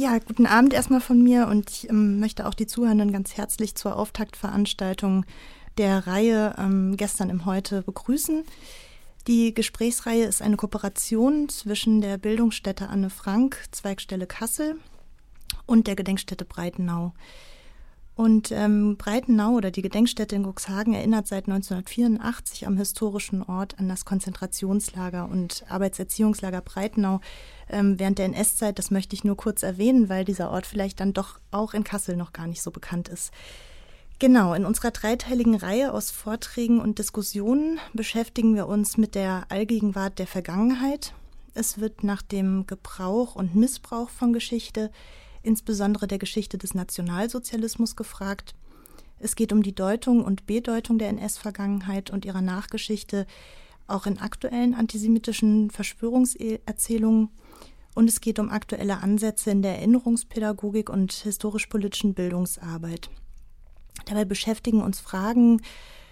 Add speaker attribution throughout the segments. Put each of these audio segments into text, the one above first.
Speaker 1: Ja, guten Abend erstmal von mir und ich ähm, möchte auch die Zuhörenden ganz herzlich zur Auftaktveranstaltung der Reihe ähm, gestern im Heute begrüßen. Die Gesprächsreihe ist eine Kooperation zwischen der Bildungsstätte Anne Frank, Zweigstelle Kassel und der Gedenkstätte Breitenau. Und ähm, Breitenau oder die Gedenkstätte in Cuxhagen erinnert seit 1984 am historischen Ort an das Konzentrationslager und Arbeitserziehungslager Breitenau ähm, während der NS-Zeit. Das möchte ich nur kurz erwähnen, weil dieser Ort vielleicht dann doch auch in Kassel noch gar nicht so bekannt ist. Genau, in unserer dreiteiligen Reihe aus Vorträgen und Diskussionen beschäftigen wir uns mit der Allgegenwart der Vergangenheit. Es wird nach dem Gebrauch und Missbrauch von Geschichte insbesondere der Geschichte des Nationalsozialismus gefragt. Es geht um die Deutung und Bedeutung der NS-Vergangenheit und ihrer Nachgeschichte, auch in aktuellen antisemitischen Verschwörungserzählungen. Und es geht um aktuelle Ansätze in der Erinnerungspädagogik und historisch-politischen Bildungsarbeit. Dabei beschäftigen uns Fragen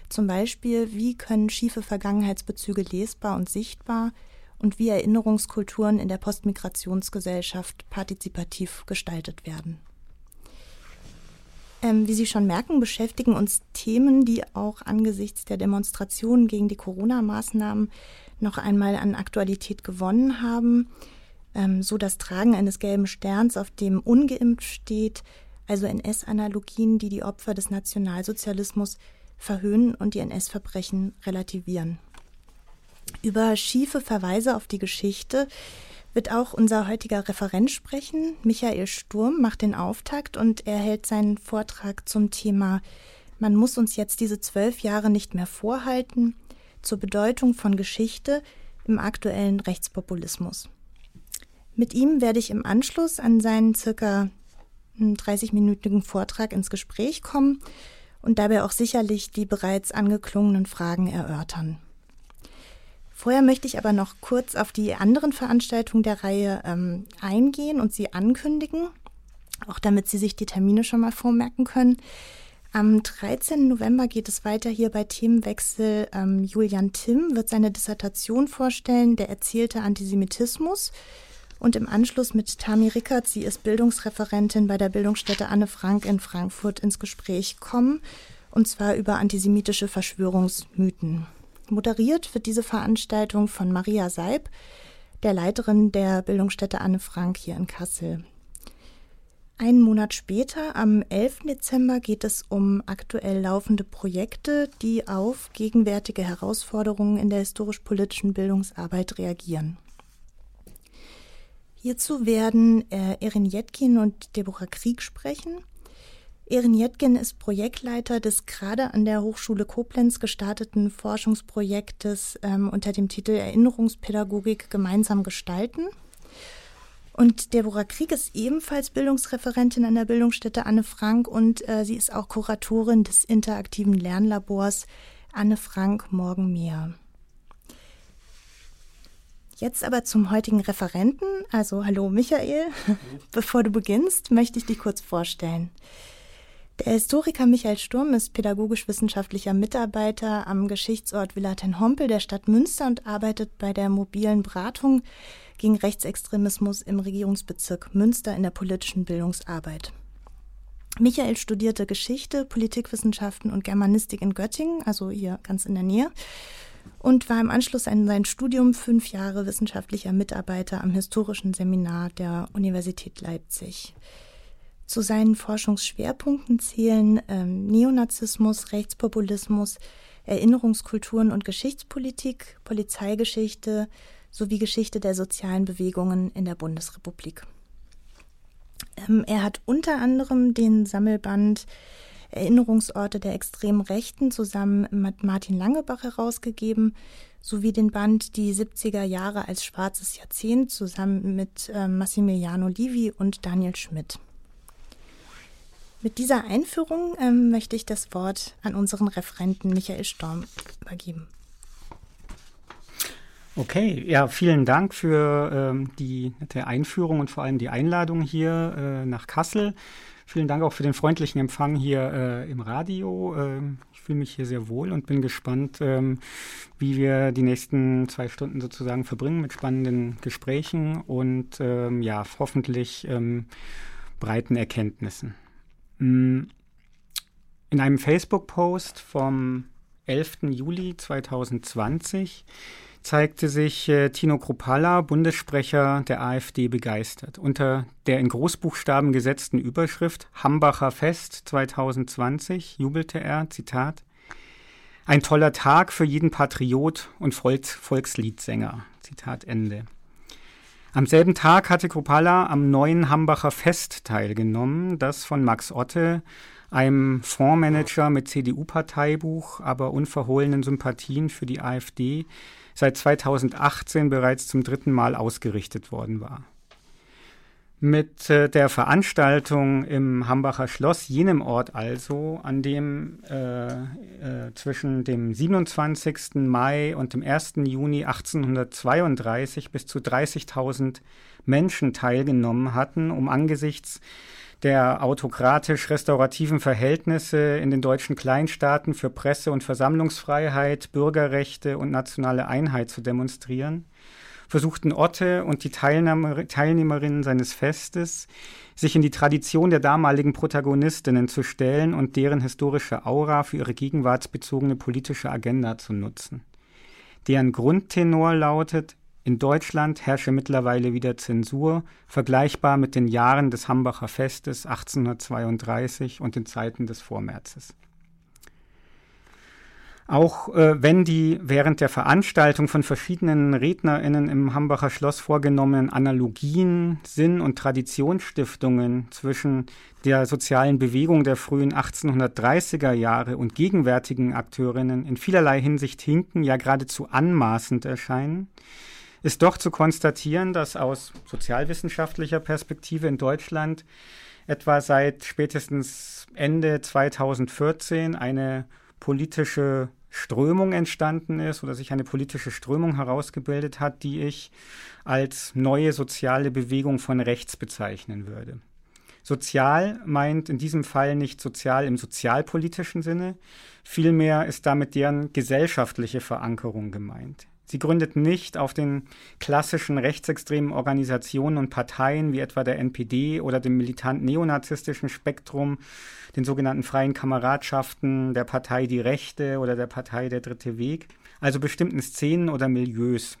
Speaker 1: zum Beispiel, wie können schiefe Vergangenheitsbezüge lesbar und sichtbar und wie Erinnerungskulturen in der Postmigrationsgesellschaft partizipativ gestaltet werden. Ähm, wie Sie schon merken, beschäftigen uns Themen, die auch angesichts der Demonstrationen gegen die Corona-Maßnahmen noch einmal an Aktualität gewonnen haben. Ähm, so das Tragen eines gelben Sterns, auf dem ungeimpft steht, also NS-Analogien, die die Opfer des Nationalsozialismus verhöhnen und die NS-Verbrechen relativieren. Über schiefe Verweise auf die Geschichte wird auch unser heutiger Referent sprechen. Michael Sturm macht den Auftakt und er hält seinen Vortrag zum Thema Man muss uns jetzt diese zwölf Jahre nicht mehr vorhalten zur Bedeutung von Geschichte im aktuellen Rechtspopulismus. Mit ihm werde ich im Anschluss an seinen circa 30-minütigen Vortrag ins Gespräch kommen und dabei auch sicherlich die bereits angeklungenen Fragen erörtern. Vorher möchte ich aber noch kurz auf die anderen Veranstaltungen der Reihe ähm, eingehen und sie ankündigen, auch damit Sie sich die Termine schon mal vormerken können. Am 13. November geht es weiter hier bei Themenwechsel. Ähm, Julian Timm wird seine Dissertation vorstellen, der erzählte Antisemitismus. Und im Anschluss mit Tami Rickert, sie ist Bildungsreferentin bei der Bildungsstätte Anne Frank in Frankfurt, ins Gespräch kommen. Und zwar über antisemitische Verschwörungsmythen. Moderiert wird diese Veranstaltung von Maria Seib, der Leiterin der Bildungsstätte Anne Frank hier in Kassel. Einen Monat später, am 11. Dezember, geht es um aktuell laufende Projekte, die auf gegenwärtige Herausforderungen in der historisch-politischen Bildungsarbeit reagieren. Hierzu werden äh, Erin Jetkin und Deborah Krieg sprechen. Erin Jetgen ist Projektleiter des gerade an der Hochschule Koblenz gestarteten Forschungsprojektes ähm, unter dem Titel Erinnerungspädagogik gemeinsam gestalten. Und Deborah Krieg ist ebenfalls Bildungsreferentin an der Bildungsstätte Anne Frank und äh, sie ist auch Kuratorin des interaktiven Lernlabors Anne Frank Morgen mehr. Jetzt aber zum heutigen Referenten. Also hallo Michael. Bevor du beginnst, möchte ich dich kurz vorstellen. Der Historiker Michael Sturm ist pädagogisch-wissenschaftlicher Mitarbeiter am Geschichtsort Villa ten Hompel der Stadt Münster und arbeitet bei der mobilen Beratung gegen Rechtsextremismus im Regierungsbezirk Münster in der politischen Bildungsarbeit. Michael studierte Geschichte, Politikwissenschaften und Germanistik in Göttingen, also hier ganz in der Nähe, und war im Anschluss an sein Studium fünf Jahre wissenschaftlicher Mitarbeiter am historischen Seminar der Universität Leipzig. Zu seinen Forschungsschwerpunkten zählen ähm, Neonazismus, Rechtspopulismus, Erinnerungskulturen und Geschichtspolitik, Polizeigeschichte sowie Geschichte der sozialen Bewegungen in der Bundesrepublik. Ähm, er hat unter anderem den Sammelband Erinnerungsorte der extremen Rechten zusammen mit Martin Langebach herausgegeben, sowie den Band Die 70er Jahre als schwarzes Jahrzehnt zusammen mit äh, Massimiliano Livi und Daniel Schmidt. Mit dieser Einführung ähm, möchte ich das Wort an unseren Referenten Michael Storm übergeben.
Speaker 2: Okay, ja, vielen Dank für ähm, die nette Einführung und vor allem die Einladung hier äh, nach Kassel. Vielen Dank auch für den freundlichen Empfang hier äh, im Radio. Ähm, ich fühle mich hier sehr wohl und bin gespannt, ähm, wie wir die nächsten zwei Stunden sozusagen verbringen mit spannenden Gesprächen und ähm, ja, hoffentlich ähm, breiten Erkenntnissen. Mm, in einem Facebook-Post vom 11. Juli 2020 zeigte sich äh, Tino Kruppalla, Bundessprecher der AfD, begeistert. Unter der in Großbuchstaben gesetzten Überschrift Hambacher Fest 2020 jubelte er, Zitat, ein toller Tag für jeden Patriot und Volks Volksliedsänger. Zitat Ende. Am selben Tag hatte Kruppalla am neuen Hambacher Fest teilgenommen, das von Max Otte, einem Fondsmanager mit CDU-Parteibuch, aber unverhohlenen Sympathien für die AfD, seit 2018 bereits zum dritten Mal ausgerichtet worden war. Mit äh, der Veranstaltung im Hambacher Schloss, jenem Ort also, an dem äh, äh, zwischen dem 27. Mai und dem 1. Juni 1832 bis zu 30.000 Menschen teilgenommen hatten, um angesichts der autokratisch-restaurativen Verhältnisse in den deutschen Kleinstaaten für Presse- und Versammlungsfreiheit, Bürgerrechte und nationale Einheit zu demonstrieren, versuchten Otte und die Teilnehmer, Teilnehmerinnen seines Festes, sich in die Tradition der damaligen Protagonistinnen zu stellen und deren historische Aura für ihre gegenwartsbezogene politische Agenda zu nutzen. Deren Grundtenor lautet, in Deutschland herrsche mittlerweile wieder Zensur, vergleichbar mit den Jahren des Hambacher Festes 1832 und den Zeiten des Vormärzes. Auch äh, wenn die während der Veranstaltung von verschiedenen RednerInnen im Hambacher Schloss vorgenommenen Analogien, Sinn- und Traditionsstiftungen zwischen der sozialen Bewegung der frühen 1830er Jahre und gegenwärtigen Akteurinnen in vielerlei Hinsicht hinken, ja geradezu anmaßend erscheinen, ist doch zu konstatieren, dass aus sozialwissenschaftlicher Perspektive in Deutschland etwa seit spätestens Ende 2014 eine politische Strömung entstanden ist oder sich eine politische Strömung herausgebildet hat, die ich als neue soziale Bewegung von rechts bezeichnen würde. Sozial meint in diesem Fall nicht sozial im sozialpolitischen Sinne, vielmehr ist damit deren gesellschaftliche Verankerung gemeint. Sie gründet nicht auf den klassischen rechtsextremen Organisationen und Parteien wie etwa der NPD oder dem militant neonazistischen Spektrum, den sogenannten freien Kameradschaften, der Partei Die Rechte oder der Partei Der Dritte Weg, also bestimmten Szenen oder Milieus.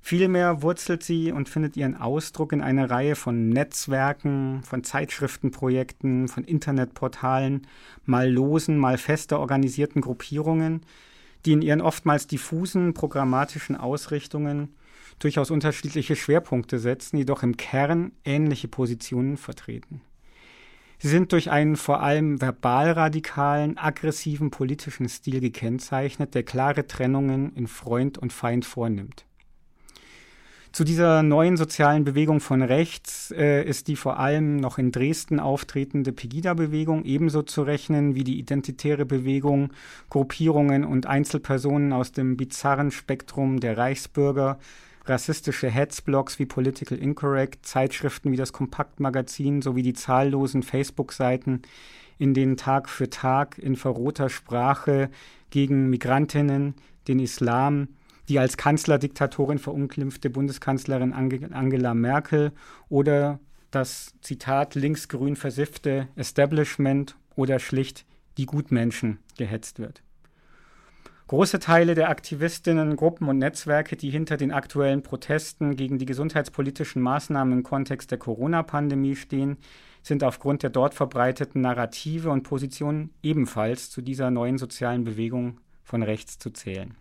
Speaker 2: Vielmehr wurzelt sie und findet ihren Ausdruck in einer Reihe von Netzwerken, von Zeitschriftenprojekten, von Internetportalen, mal losen, mal fester organisierten Gruppierungen, die in ihren oftmals diffusen programmatischen Ausrichtungen durchaus unterschiedliche Schwerpunkte setzen, jedoch im Kern ähnliche Positionen vertreten. Sie sind durch einen vor allem verbal radikalen, aggressiven politischen Stil gekennzeichnet, der klare Trennungen in Freund und Feind vornimmt. Zu dieser neuen sozialen Bewegung von rechts äh, ist die vor allem noch in Dresden auftretende Pegida-Bewegung ebenso zu rechnen wie die identitäre Bewegung, Gruppierungen und Einzelpersonen aus dem bizarren Spektrum der Reichsbürger, rassistische Headsblogs wie Political Incorrect, Zeitschriften wie das Kompaktmagazin sowie die zahllosen Facebook-Seiten, in denen Tag für Tag in verroter Sprache gegen Migrantinnen, den Islam, die als Kanzlerdiktatorin verunglimpfte Bundeskanzlerin Angela Merkel oder das Zitat linksgrün versiffte Establishment oder schlicht die Gutmenschen gehetzt wird. Große Teile der Aktivistinnen, Gruppen und Netzwerke, die hinter den aktuellen Protesten gegen die gesundheitspolitischen Maßnahmen im Kontext der Corona-Pandemie stehen, sind aufgrund der dort verbreiteten Narrative und Positionen ebenfalls zu dieser neuen sozialen Bewegung von rechts zu zählen.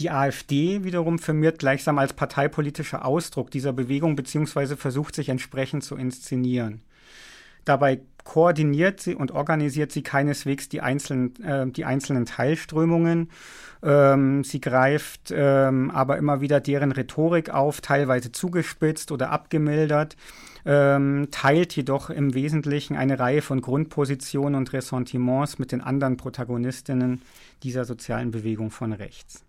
Speaker 2: Die AfD wiederum firmiert gleichsam als parteipolitischer Ausdruck dieser Bewegung bzw. versucht sich entsprechend zu inszenieren. Dabei koordiniert sie und organisiert sie keineswegs die einzelnen, äh, die einzelnen Teilströmungen. Ähm, sie greift ähm, aber immer wieder deren Rhetorik auf, teilweise zugespitzt oder abgemildert, ähm, teilt jedoch im Wesentlichen eine Reihe von Grundpositionen und Ressentiments mit den anderen Protagonistinnen dieser sozialen Bewegung von rechts.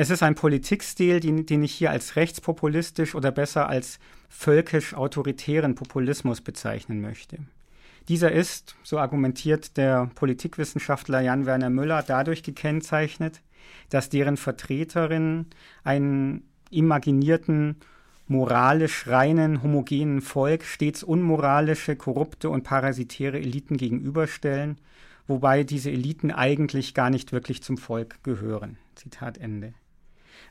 Speaker 2: Es ist ein Politikstil, den, den ich hier als rechtspopulistisch oder besser als völkisch-autoritären Populismus bezeichnen möchte. Dieser ist, so argumentiert der Politikwissenschaftler Jan-Werner Müller, dadurch gekennzeichnet, dass deren Vertreterinnen einen imaginierten, moralisch reinen, homogenen Volk stets unmoralische, korrupte und parasitäre Eliten gegenüberstellen, wobei diese Eliten eigentlich gar nicht wirklich zum Volk gehören. Zitat Ende.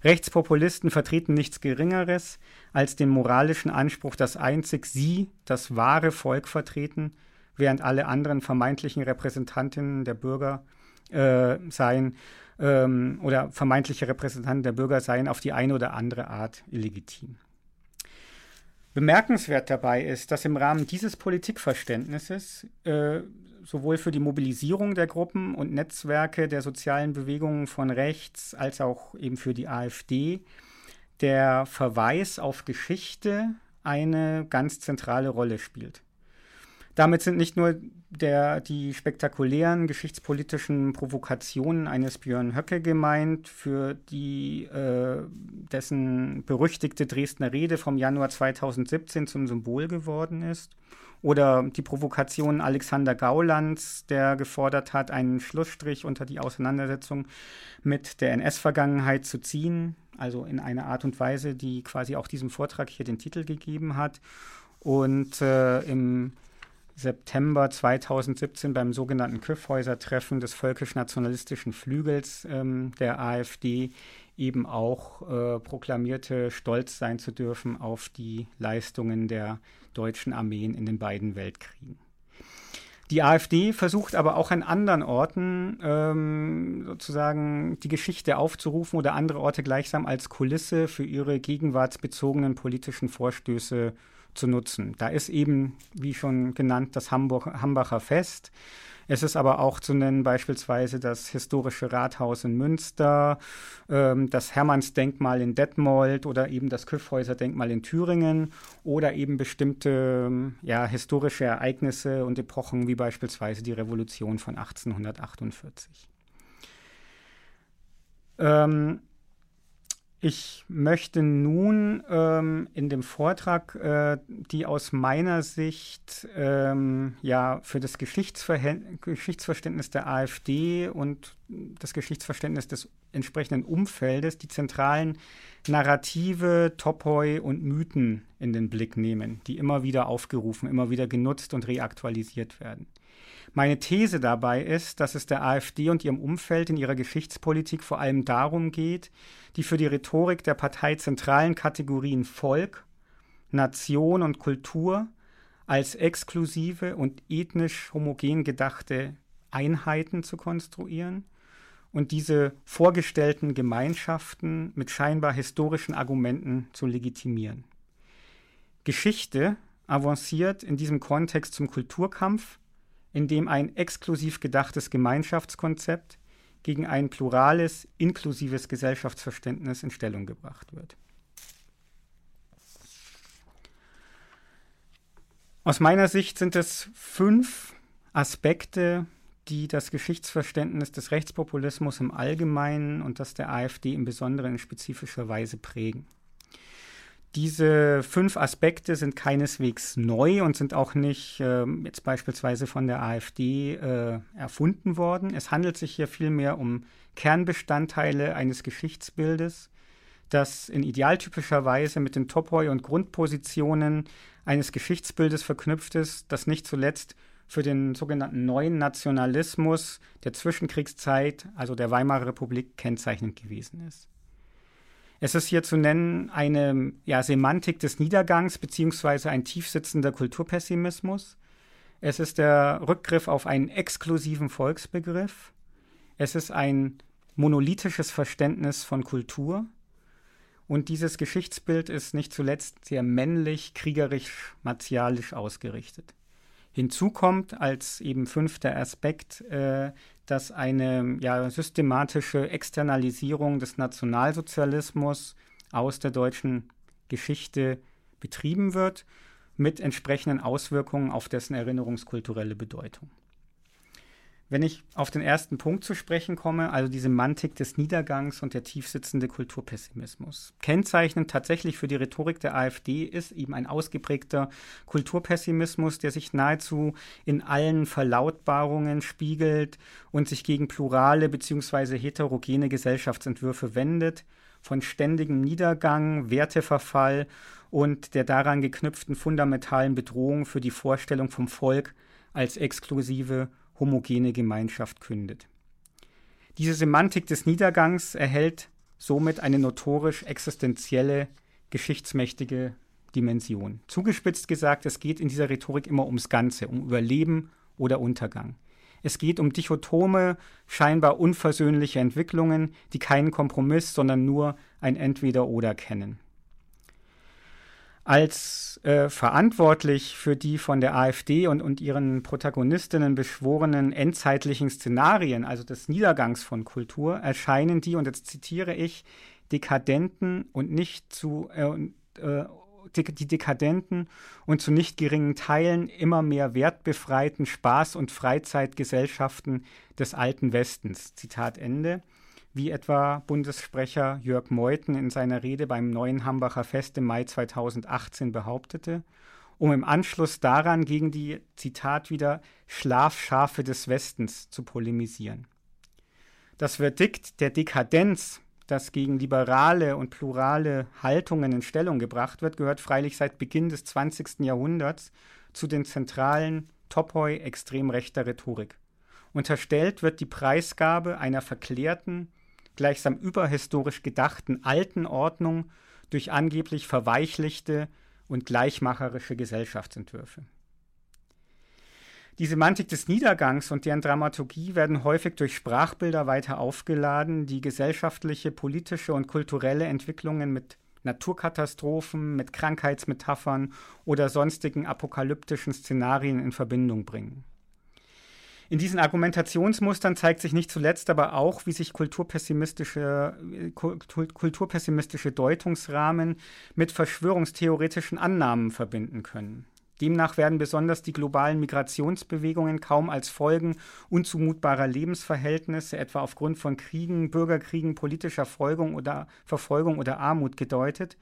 Speaker 2: Rechtspopulisten vertreten nichts Geringeres als den moralischen Anspruch, dass einzig sie das wahre Volk vertreten, während alle anderen vermeintlichen Repräsentantinnen der Bürger äh, seien ähm, oder vermeintliche Repräsentanten der Bürger seien auf die eine oder andere Art illegitim. Bemerkenswert dabei ist, dass im Rahmen dieses Politikverständnisses äh, sowohl für die Mobilisierung der Gruppen und Netzwerke der sozialen Bewegungen von rechts als auch eben für die AfD der Verweis auf Geschichte eine ganz zentrale Rolle spielt. Damit sind nicht nur der, die spektakulären geschichtspolitischen Provokationen eines Björn Höcke gemeint, für die äh, dessen berüchtigte Dresdner Rede vom Januar 2017 zum Symbol geworden ist, oder die Provokation Alexander Gaulands, der gefordert hat, einen Schlussstrich unter die Auseinandersetzung mit der NS-Vergangenheit zu ziehen, also in einer Art und Weise, die quasi auch diesem Vortrag hier den Titel gegeben hat. Und äh, im September 2017 beim sogenannten Kyffhäuser-Treffen des völkisch-nationalistischen Flügels ähm, der AfD eben auch äh, proklamierte, stolz sein zu dürfen auf die Leistungen der deutschen Armeen in den beiden Weltkriegen. Die AfD versucht aber auch an anderen Orten ähm, sozusagen die Geschichte aufzurufen oder andere Orte gleichsam als Kulisse für ihre gegenwartsbezogenen politischen Vorstöße zu nutzen. Da ist eben, wie schon genannt, das Hambacher Fest. Es ist aber auch zu nennen beispielsweise das historische Rathaus in Münster, ähm, das Hermannsdenkmal in Detmold oder eben das Kyffhäuser-Denkmal in Thüringen oder eben bestimmte ja, historische Ereignisse und Epochen wie beispielsweise die Revolution von 1848. Ähm, ich möchte nun ähm, in dem Vortrag äh, die aus meiner Sicht ähm, ja für das Geschichtsverständnis der AfD und das Geschichtsverständnis des entsprechenden Umfeldes die zentralen Narrative, Topoi und Mythen in den Blick nehmen, die immer wieder aufgerufen, immer wieder genutzt und reaktualisiert werden. Meine These dabei ist, dass es der AfD und ihrem Umfeld in ihrer Geschichtspolitik vor allem darum geht, die für die Rhetorik der Partei zentralen Kategorien Volk, Nation und Kultur als exklusive und ethnisch homogen gedachte Einheiten zu konstruieren und diese vorgestellten Gemeinschaften mit scheinbar historischen Argumenten zu legitimieren. Geschichte avanciert in diesem Kontext zum Kulturkampf, in dem ein exklusiv gedachtes Gemeinschaftskonzept gegen ein plurales, inklusives Gesellschaftsverständnis in Stellung gebracht wird. Aus meiner Sicht sind es fünf Aspekte, die das Geschichtsverständnis des Rechtspopulismus im Allgemeinen und das der AfD im Besonderen in spezifischer Weise prägen. Diese fünf Aspekte sind keineswegs neu und sind auch nicht äh, jetzt beispielsweise von der AfD äh, erfunden worden. Es handelt sich hier vielmehr um Kernbestandteile eines Geschichtsbildes, das in idealtypischer Weise mit den Topoi und Grundpositionen eines Geschichtsbildes verknüpft ist, das nicht zuletzt für den sogenannten neuen Nationalismus der Zwischenkriegszeit, also der Weimarer Republik, kennzeichnend gewesen ist. Es ist hier zu nennen eine ja, Semantik des Niedergangs beziehungsweise ein tiefsitzender Kulturpessimismus. Es ist der Rückgriff auf einen exklusiven Volksbegriff. Es ist ein monolithisches Verständnis von Kultur. Und dieses Geschichtsbild ist nicht zuletzt sehr männlich, kriegerisch, martialisch ausgerichtet. Hinzu kommt als eben fünfter Aspekt, äh, dass eine ja, systematische Externalisierung des Nationalsozialismus aus der deutschen Geschichte betrieben wird, mit entsprechenden Auswirkungen auf dessen erinnerungskulturelle Bedeutung. Wenn ich auf den ersten Punkt zu sprechen komme, also die Semantik des Niedergangs und der tiefsitzende Kulturpessimismus. Kennzeichnend tatsächlich für die Rhetorik der AfD ist eben ein ausgeprägter Kulturpessimismus, der sich nahezu in allen Verlautbarungen spiegelt und sich gegen plurale bzw. heterogene Gesellschaftsentwürfe wendet, von ständigem Niedergang, Werteverfall und der daran geknüpften fundamentalen Bedrohung für die Vorstellung vom Volk als exklusive homogene Gemeinschaft kündet. Diese Semantik des Niedergangs erhält somit eine notorisch existenzielle, geschichtsmächtige Dimension. Zugespitzt gesagt, es geht in dieser Rhetorik immer ums Ganze, um Überleben oder Untergang. Es geht um dichotome, scheinbar unversöhnliche Entwicklungen, die keinen Kompromiss, sondern nur ein Entweder-Oder kennen als äh, verantwortlich für die von der AfD und, und ihren Protagonistinnen beschworenen endzeitlichen Szenarien, also des Niedergangs von Kultur, erscheinen die, und jetzt zitiere ich, dekadenten und nicht zu äh, äh, die dekadenten und zu nicht geringen Teilen immer mehr wertbefreiten Spaß- und Freizeitgesellschaften des alten Westens. Zitat Ende wie etwa Bundessprecher Jörg Meuthen in seiner Rede beim neuen Hambacher Fest im Mai 2018 behauptete, um im Anschluss daran gegen die, Zitat wieder, Schlafschafe des Westens zu polemisieren. Das Verdikt der Dekadenz, das gegen liberale und plurale Haltungen in Stellung gebracht wird, gehört freilich seit Beginn des 20. Jahrhunderts zu den zentralen Topoi extrem rechter Rhetorik. Unterstellt wird die Preisgabe einer verklärten, gleichsam überhistorisch gedachten alten Ordnung durch angeblich verweichlichte und gleichmacherische Gesellschaftsentwürfe. Die Semantik des Niedergangs und deren Dramaturgie werden häufig durch Sprachbilder weiter aufgeladen, die gesellschaftliche, politische und kulturelle Entwicklungen mit Naturkatastrophen, mit Krankheitsmetaphern oder sonstigen apokalyptischen Szenarien in Verbindung bringen. In diesen Argumentationsmustern zeigt sich nicht zuletzt aber auch, wie sich kulturpessimistische, kulturpessimistische Deutungsrahmen mit verschwörungstheoretischen Annahmen verbinden können. Demnach werden besonders die globalen Migrationsbewegungen kaum als Folgen unzumutbarer Lebensverhältnisse, etwa aufgrund von Kriegen, Bürgerkriegen, politischer Folgung oder Verfolgung oder Armut gedeutet,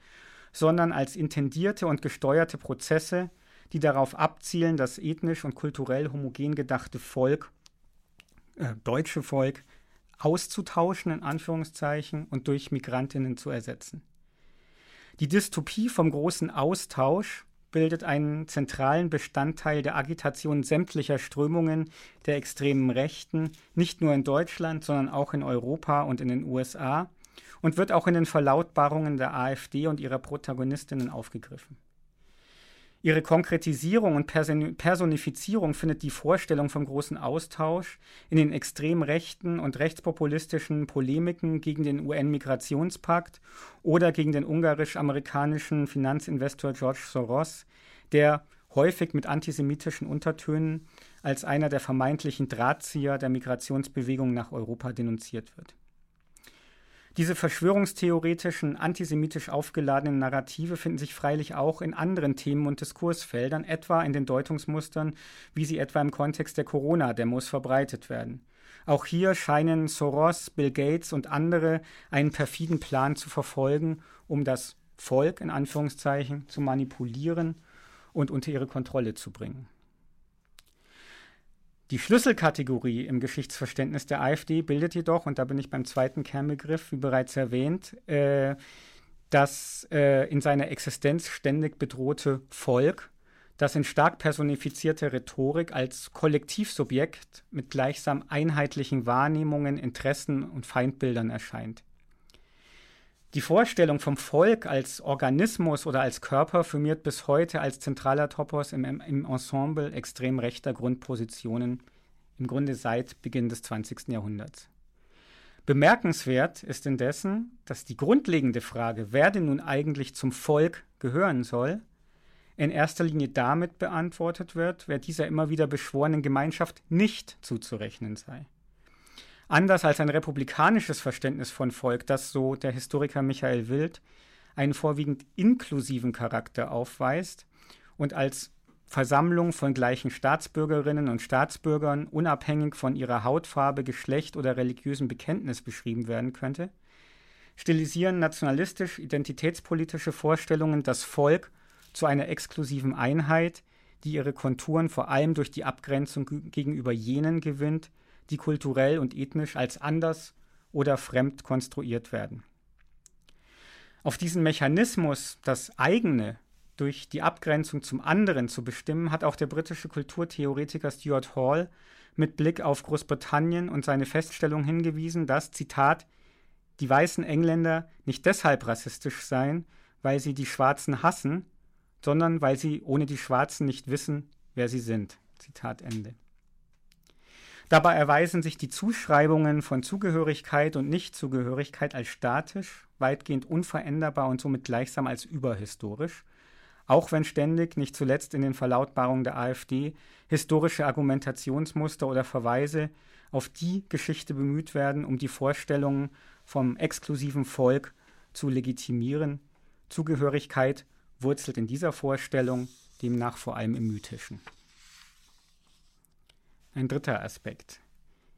Speaker 2: sondern als intendierte und gesteuerte Prozesse, die darauf abzielen, das ethnisch und kulturell homogen gedachte Volk, äh, deutsche Volk, auszutauschen, in Anführungszeichen, und durch Migrantinnen zu ersetzen. Die Dystopie vom großen Austausch bildet einen zentralen Bestandteil der Agitation sämtlicher Strömungen der extremen Rechten, nicht nur in Deutschland, sondern auch in Europa und in den USA und wird auch in den Verlautbarungen der AfD und ihrer Protagonistinnen aufgegriffen. Ihre Konkretisierung und Personifizierung findet die Vorstellung vom großen Austausch in den extrem rechten und rechtspopulistischen Polemiken gegen den UN-Migrationspakt oder gegen den ungarisch-amerikanischen Finanzinvestor George Soros, der häufig mit antisemitischen Untertönen als einer der vermeintlichen Drahtzieher der Migrationsbewegung nach Europa denunziert wird. Diese verschwörungstheoretischen, antisemitisch aufgeladenen Narrative finden sich freilich auch in anderen Themen und Diskursfeldern, etwa in den Deutungsmustern, wie sie etwa im Kontext der Corona-Demos verbreitet werden. Auch hier scheinen Soros, Bill Gates und andere einen perfiden Plan zu verfolgen, um das Volk in Anführungszeichen zu manipulieren und unter ihre Kontrolle zu bringen. Die Schlüsselkategorie im Geschichtsverständnis der AfD bildet jedoch, und da bin ich beim zweiten Kernbegriff, wie bereits erwähnt, äh, das äh, in seiner Existenz ständig bedrohte Volk, das in stark personifizierter Rhetorik als Kollektivsubjekt mit gleichsam einheitlichen Wahrnehmungen, Interessen und Feindbildern erscheint. Die Vorstellung vom Volk als Organismus oder als Körper firmiert bis heute als zentraler Topos im, im Ensemble extrem rechter Grundpositionen, im Grunde seit Beginn des 20. Jahrhunderts. Bemerkenswert ist indessen, dass die grundlegende Frage, wer denn nun eigentlich zum Volk gehören soll, in erster Linie damit beantwortet wird, wer dieser immer wieder beschworenen Gemeinschaft nicht zuzurechnen sei. Anders als ein republikanisches Verständnis von Volk, das, so der Historiker Michael Wild, einen vorwiegend inklusiven Charakter aufweist und als Versammlung von gleichen Staatsbürgerinnen und Staatsbürgern unabhängig von ihrer Hautfarbe, Geschlecht oder religiösem Bekenntnis beschrieben werden könnte, stilisieren nationalistisch identitätspolitische Vorstellungen das Volk zu einer exklusiven Einheit, die ihre Konturen vor allem durch die Abgrenzung gegenüber jenen gewinnt, die kulturell und ethnisch als anders oder fremd konstruiert werden. Auf diesen Mechanismus, das eigene durch die Abgrenzung zum anderen zu bestimmen, hat auch der britische Kulturtheoretiker Stuart Hall mit Blick auf Großbritannien und seine Feststellung hingewiesen, dass, Zitat, die weißen Engländer nicht deshalb rassistisch seien, weil sie die Schwarzen hassen, sondern weil sie ohne die Schwarzen nicht wissen, wer sie sind. Zitat Ende. Dabei erweisen sich die Zuschreibungen von Zugehörigkeit und Nichtzugehörigkeit als statisch, weitgehend unveränderbar und somit gleichsam als überhistorisch, auch wenn ständig, nicht zuletzt in den Verlautbarungen der AfD, historische Argumentationsmuster oder Verweise auf die Geschichte bemüht werden, um die Vorstellungen vom exklusiven Volk zu legitimieren. Zugehörigkeit wurzelt in dieser Vorstellung demnach vor allem im Mythischen. Ein dritter Aspekt.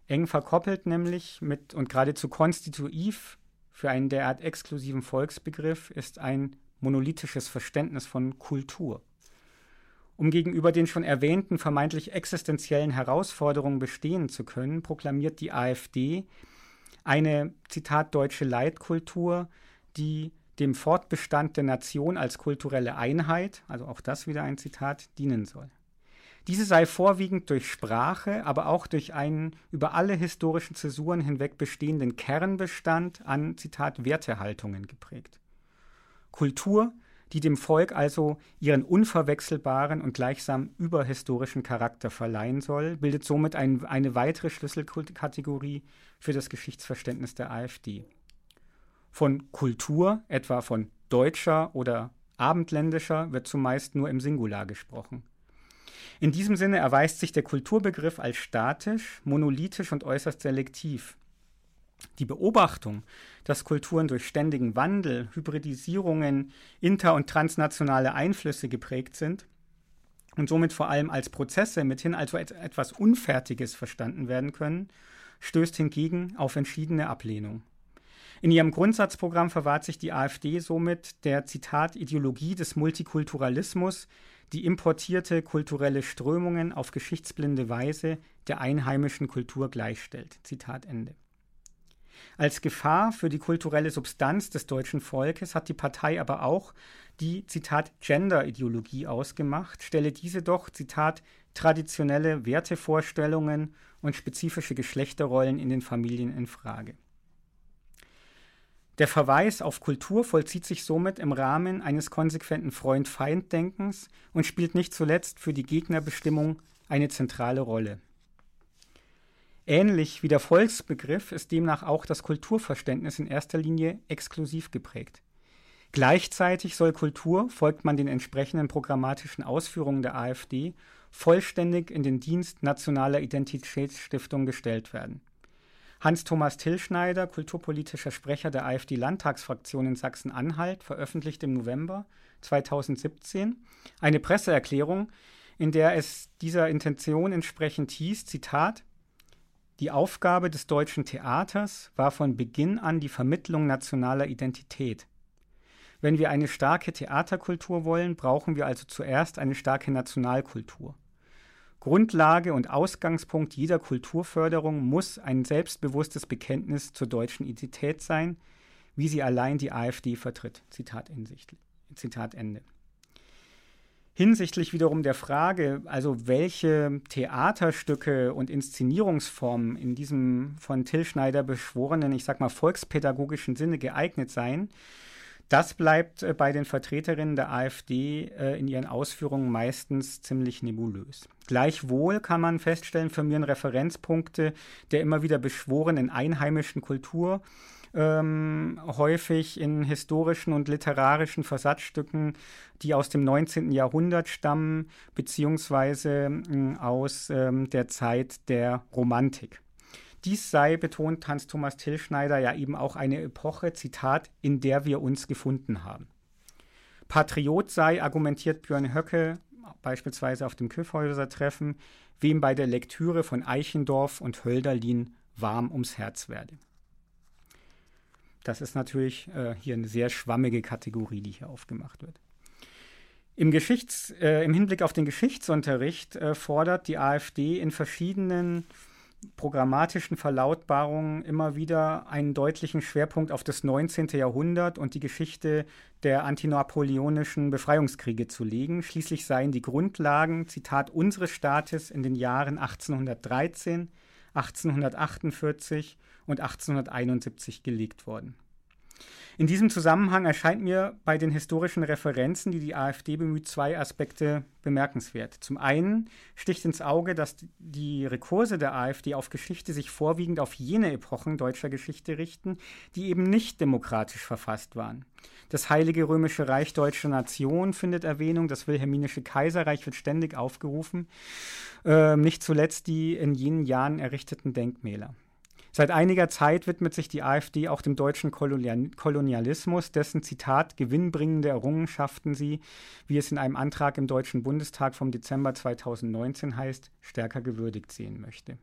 Speaker 2: Eng verkoppelt nämlich mit und geradezu konstitutiv für einen derart exklusiven Volksbegriff ist ein monolithisches Verständnis von Kultur. Um gegenüber den schon erwähnten vermeintlich existenziellen Herausforderungen bestehen zu können, proklamiert die AfD eine, Zitat, deutsche Leitkultur, die dem Fortbestand der Nation als kulturelle Einheit, also auch das wieder ein Zitat, dienen soll. Diese sei vorwiegend durch Sprache, aber auch durch einen über alle historischen Zäsuren hinweg bestehenden Kernbestand an, Zitat, Wertehaltungen geprägt. Kultur, die dem Volk also ihren unverwechselbaren und gleichsam überhistorischen Charakter verleihen soll, bildet somit ein, eine weitere Schlüsselkategorie für das Geschichtsverständnis der AfD. Von Kultur, etwa von deutscher oder abendländischer, wird zumeist nur im Singular gesprochen. In diesem Sinne erweist sich der Kulturbegriff als statisch, monolithisch und äußerst selektiv. Die Beobachtung, dass Kulturen durch ständigen Wandel, Hybridisierungen, inter- und transnationale Einflüsse geprägt sind und somit vor allem als Prozesse mithin also etwas Unfertiges verstanden werden können, stößt hingegen auf entschiedene Ablehnung. In ihrem Grundsatzprogramm verwahrt sich die AfD somit der Zitat Ideologie des Multikulturalismus, die importierte kulturelle Strömungen auf geschichtsblinde Weise der einheimischen Kultur gleichstellt. Zitat Ende. Als Gefahr für die kulturelle Substanz des deutschen Volkes hat die Partei aber auch die, Zitat, Gender-Ideologie ausgemacht, stelle diese doch, Zitat, traditionelle Wertevorstellungen und spezifische Geschlechterrollen in den Familien in Frage. Der Verweis auf Kultur vollzieht sich somit im Rahmen eines konsequenten Freund-Feind-Denkens und spielt nicht zuletzt für die Gegnerbestimmung eine zentrale Rolle. Ähnlich wie der Volksbegriff ist demnach auch das Kulturverständnis in erster Linie exklusiv geprägt. Gleichzeitig soll Kultur, folgt man den entsprechenden programmatischen Ausführungen der AfD, vollständig in den Dienst nationaler Identitätsstiftung gestellt werden. Hans-Thomas Tillschneider, kulturpolitischer Sprecher der AfD-Landtagsfraktion in Sachsen-Anhalt, veröffentlicht im November 2017 eine Presseerklärung, in der es dieser Intention entsprechend hieß, Zitat, die Aufgabe des deutschen Theaters war von Beginn an die Vermittlung nationaler Identität. Wenn wir eine starke Theaterkultur wollen, brauchen wir also zuerst eine starke Nationalkultur. Grundlage und Ausgangspunkt jeder Kulturförderung muss ein selbstbewusstes Bekenntnis zur deutschen Identität sein, wie sie allein die AfD vertritt. Zitat, Ende. Hinsichtlich wiederum der Frage, also welche Theaterstücke und Inszenierungsformen in diesem von Till Schneider beschworenen, ich sag mal, volkspädagogischen Sinne geeignet seien, das bleibt äh, bei den Vertreterinnen der AfD äh, in ihren Ausführungen meistens ziemlich nebulös. Gleichwohl kann man feststellen, firmieren Referenzpunkte der immer wieder beschworenen einheimischen Kultur ähm, häufig in historischen und literarischen Versatzstücken, die aus dem 19. Jahrhundert stammen, beziehungsweise äh, aus ähm, der Zeit der Romantik. Dies sei, betont Hans-Thomas Tillschneider, ja eben auch eine Epoche, Zitat, in der wir uns gefunden haben. Patriot sei, argumentiert Björn Höcke, beispielsweise auf dem Kyffhäuser-Treffen, wem bei der Lektüre von Eichendorff und Hölderlin warm ums Herz werde. Das ist natürlich äh, hier eine sehr schwammige Kategorie, die hier aufgemacht wird. Im, Geschichts-, äh, Im Hinblick auf den Geschichtsunterricht äh, fordert die AfD in verschiedenen programmatischen Verlautbarungen immer wieder einen deutlichen Schwerpunkt auf das 19. Jahrhundert und die Geschichte der antinapoleonischen Befreiungskriege zu legen. Schließlich seien die Grundlagen, Zitat, unseres Staates in den Jahren 1813, 1848 und 1871 gelegt worden. In diesem Zusammenhang erscheint mir bei den historischen Referenzen, die die AfD bemüht, zwei Aspekte bemerkenswert. Zum einen sticht ins Auge, dass die Rekurse der AfD auf Geschichte sich vorwiegend auf jene Epochen deutscher Geschichte richten, die eben nicht demokratisch verfasst waren. Das Heilige Römische Reich deutscher Nation findet Erwähnung, das Wilhelminische Kaiserreich wird ständig aufgerufen, äh, nicht zuletzt die in jenen Jahren errichteten Denkmäler. Seit einiger Zeit widmet sich die AfD auch dem deutschen Kolonialismus, dessen Zitat gewinnbringende Errungenschaften sie, wie es in einem Antrag im Deutschen Bundestag vom Dezember 2019 heißt, stärker gewürdigt sehen möchte.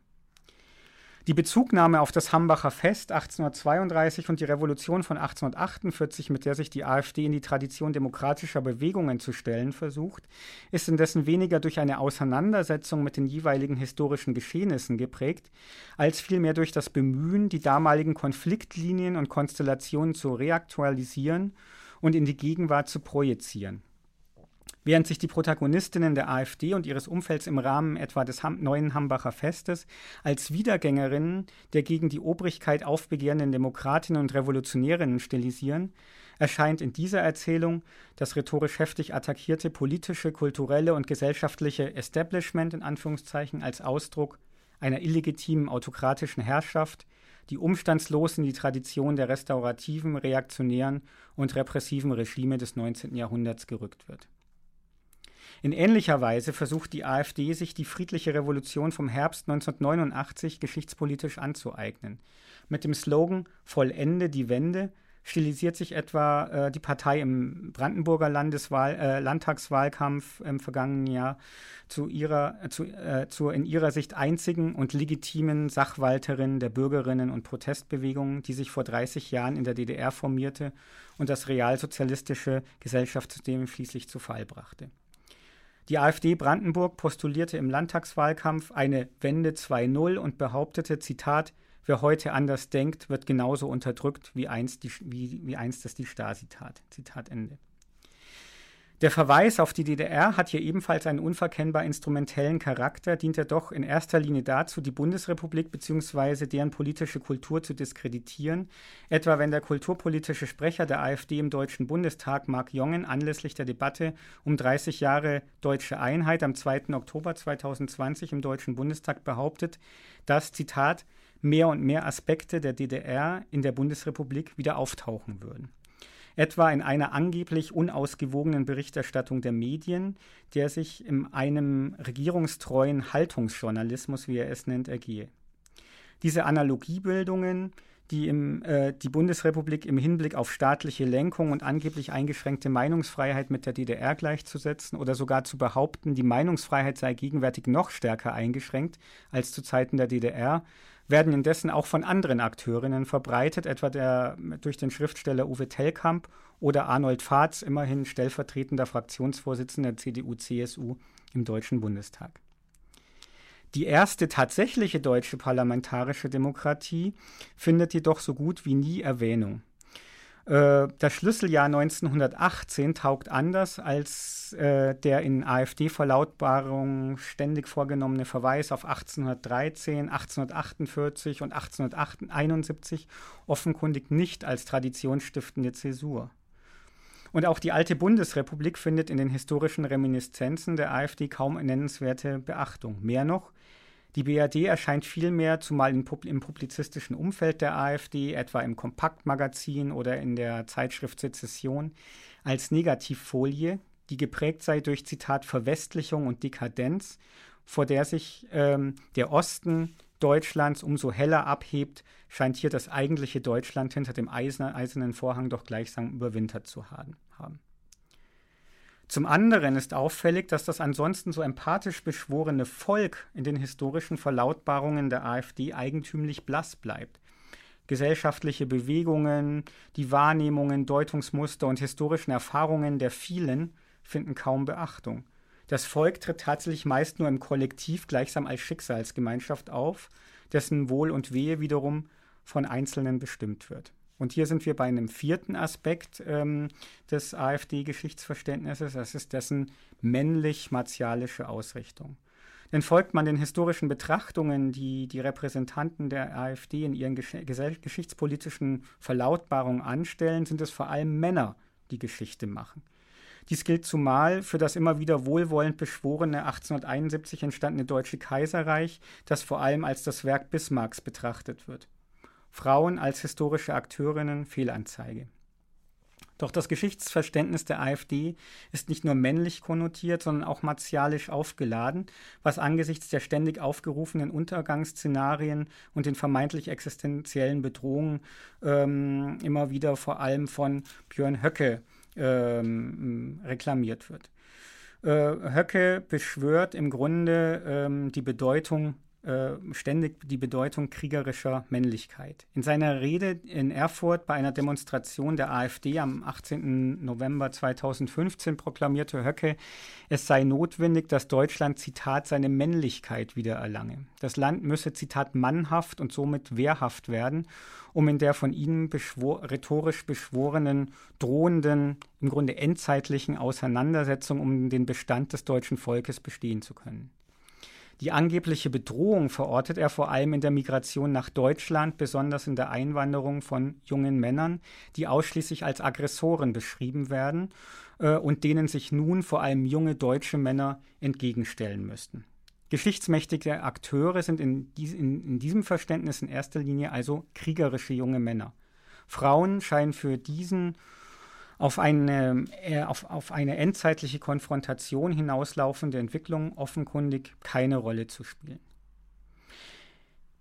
Speaker 2: Die Bezugnahme auf das Hambacher Fest 1832 und die Revolution von 1848, mit der sich die AfD in die Tradition demokratischer Bewegungen zu stellen versucht, ist indessen weniger durch eine Auseinandersetzung mit den jeweiligen historischen Geschehnissen geprägt, als vielmehr durch das Bemühen, die damaligen Konfliktlinien und Konstellationen zu reaktualisieren und in die Gegenwart zu projizieren. Während sich die Protagonistinnen der AfD und ihres Umfelds im Rahmen etwa des neuen Hambacher Festes als Wiedergängerinnen der gegen die Obrigkeit aufbegehrenden Demokratinnen und Revolutionärinnen stilisieren, erscheint in dieser Erzählung das rhetorisch heftig attackierte politische, kulturelle und gesellschaftliche Establishment in Anführungszeichen als Ausdruck einer illegitimen autokratischen Herrschaft, die umstandslos in die Tradition der restaurativen, reaktionären und repressiven Regime des 19. Jahrhunderts gerückt wird. In ähnlicher Weise versucht die AfD, sich die friedliche Revolution vom Herbst 1989 geschichtspolitisch anzueignen. Mit dem Slogan Vollende die Wende stilisiert sich etwa äh, die Partei im Brandenburger Landeswahl, äh, Landtagswahlkampf im vergangenen Jahr zu ihrer, äh, äh, zur in ihrer Sicht einzigen und legitimen Sachwalterin der Bürgerinnen und Protestbewegung, die sich vor 30 Jahren in der DDR formierte und das realsozialistische Gesellschaftssystem schließlich zu Fall brachte. Die AfD Brandenburg postulierte im Landtagswahlkampf eine Wende 2.0 und behauptete, Zitat, wer heute anders denkt, wird genauso unterdrückt, wie einst, die, wie, wie einst das die Stasi tat. Zitat Ende. Der Verweis auf die DDR hat hier ebenfalls einen unverkennbar instrumentellen Charakter, dient er doch in erster Linie dazu, die Bundesrepublik bzw. deren politische Kultur zu diskreditieren, etwa wenn der kulturpolitische Sprecher der AfD im Deutschen Bundestag, Marc Jongen, anlässlich der Debatte um 30 Jahre deutsche Einheit am 2. Oktober 2020 im Deutschen Bundestag behauptet, dass, Zitat, mehr und mehr Aspekte der DDR in der Bundesrepublik wieder auftauchen würden etwa in einer angeblich unausgewogenen Berichterstattung der Medien, der sich in einem regierungstreuen Haltungsjournalismus, wie er es nennt, ergehe. Diese Analogiebildungen, die im, äh, die Bundesrepublik im Hinblick auf staatliche Lenkung und angeblich eingeschränkte Meinungsfreiheit mit der DDR gleichzusetzen oder sogar zu behaupten, die Meinungsfreiheit sei gegenwärtig noch stärker eingeschränkt als zu Zeiten der DDR, werden indessen auch von anderen Akteurinnen verbreitet, etwa der, durch den Schriftsteller Uwe Tellkamp oder Arnold Fahrz, immerhin stellvertretender Fraktionsvorsitzender der CDU-CSU im Deutschen Bundestag. Die erste tatsächliche deutsche parlamentarische Demokratie findet jedoch so gut wie nie Erwähnung. Äh, das Schlüsseljahr 1918 taugt anders als äh, der in AfD-Verlautbarungen ständig vorgenommene Verweis auf 1813, 1848 und 1871 offenkundig nicht als traditionsstiftende Zäsur. Und auch die alte Bundesrepublik findet in den historischen Reminiszenzen der AfD kaum nennenswerte Beachtung. Mehr noch, die BRD erscheint vielmehr, zumal im, publizistischen Umfeld der AfD, etwa im Kompaktmagazin oder in der Zeitschrift Sezession, als Negativfolie, die geprägt sei durch Zitat Verwestlichung und Dekadenz, vor der sich ähm, der Osten Deutschlands umso heller abhebt, scheint hier das eigentliche Deutschland hinter dem eisernen Vorhang doch gleichsam überwintert zu haben. Zum anderen ist auffällig, dass das ansonsten so empathisch beschworene Volk in den historischen Verlautbarungen der AfD eigentümlich blass bleibt. Gesellschaftliche Bewegungen, die Wahrnehmungen, Deutungsmuster und historischen Erfahrungen der vielen finden kaum Beachtung. Das Volk tritt tatsächlich meist nur im Kollektiv gleichsam als Schicksalsgemeinschaft auf, dessen Wohl und Wehe wiederum von Einzelnen bestimmt wird. Und hier sind wir bei einem vierten Aspekt ähm, des AfD-Geschichtsverständnisses, das ist dessen männlich-martialische Ausrichtung. Denn folgt man den historischen Betrachtungen, die die Repräsentanten der AfD in ihren gesch geschichtspolitischen Verlautbarungen anstellen, sind es vor allem Männer, die Geschichte machen. Dies gilt zumal für das immer wieder wohlwollend beschworene 1871 entstandene Deutsche Kaiserreich, das vor allem als das Werk Bismarcks betrachtet wird. Frauen als historische Akteurinnen Fehlanzeige. Doch das Geschichtsverständnis der AfD ist nicht nur männlich konnotiert, sondern auch martialisch aufgeladen, was angesichts der ständig aufgerufenen Untergangsszenarien und den vermeintlich existenziellen Bedrohungen ähm, immer wieder vor allem von Björn Höcke ähm, reklamiert wird. Äh, Höcke beschwört im Grunde ähm, die Bedeutung äh, ständig die Bedeutung kriegerischer Männlichkeit. In seiner Rede in Erfurt bei einer Demonstration der AfD am 18. November 2015 proklamierte Höcke, es sei notwendig, dass Deutschland, Zitat, seine Männlichkeit wiedererlange. Das Land müsse, Zitat, mannhaft und somit wehrhaft werden, um in der von ihnen beschwor rhetorisch beschworenen, drohenden, im Grunde endzeitlichen Auseinandersetzung um den Bestand des deutschen Volkes bestehen zu können. Die angebliche Bedrohung verortet er vor allem in der Migration nach Deutschland, besonders in der Einwanderung von jungen Männern, die ausschließlich als Aggressoren beschrieben werden äh, und denen sich nun vor allem junge deutsche Männer entgegenstellen müssten. Geschichtsmächtige Akteure sind in, dies, in, in diesem Verständnis in erster Linie also kriegerische junge Männer. Frauen scheinen für diesen auf eine, äh, auf, auf eine endzeitliche Konfrontation hinauslaufende Entwicklung offenkundig keine Rolle zu spielen.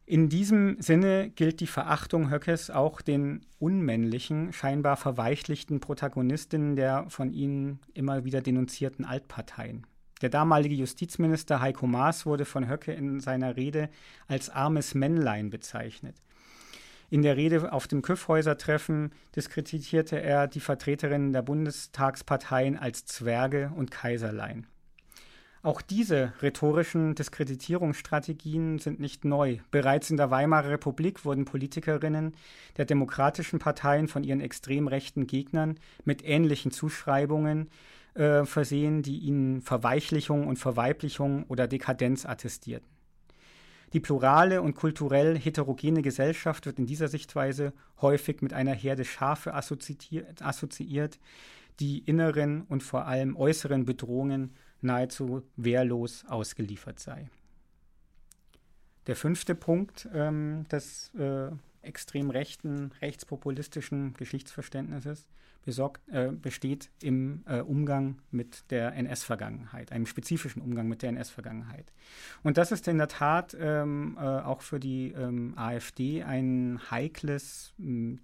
Speaker 2: In diesem Sinne gilt die Verachtung Höckes auch den unmännlichen, scheinbar verweichlichten Protagonistinnen der von ihnen immer wieder denunzierten Altparteien. Der damalige Justizminister Heiko Maas wurde von Höcke in seiner Rede als armes Männlein bezeichnet. In der Rede auf dem Kyffhäuser-Treffen diskreditierte er die Vertreterinnen der Bundestagsparteien als Zwerge und Kaiserlein. Auch diese rhetorischen Diskreditierungsstrategien sind nicht neu. Bereits in der Weimarer Republik wurden Politikerinnen der demokratischen Parteien von ihren extrem rechten Gegnern mit ähnlichen Zuschreibungen äh, versehen, die ihnen Verweichlichung und Verweiblichung oder Dekadenz attestierten. Die plurale und kulturell heterogene Gesellschaft wird in dieser Sichtweise häufig mit einer Herde Schafe assoziiert, die inneren und vor allem äußeren Bedrohungen nahezu wehrlos ausgeliefert sei. Der fünfte Punkt ähm, des äh, extrem rechten, rechtspopulistischen Geschichtsverständnisses besorgt, äh, besteht im äh, Umgang mit der NS-Vergangenheit, einem spezifischen Umgang mit der NS-Vergangenheit. Und das ist in der Tat ähm, äh, auch für die ähm, AfD ein heikles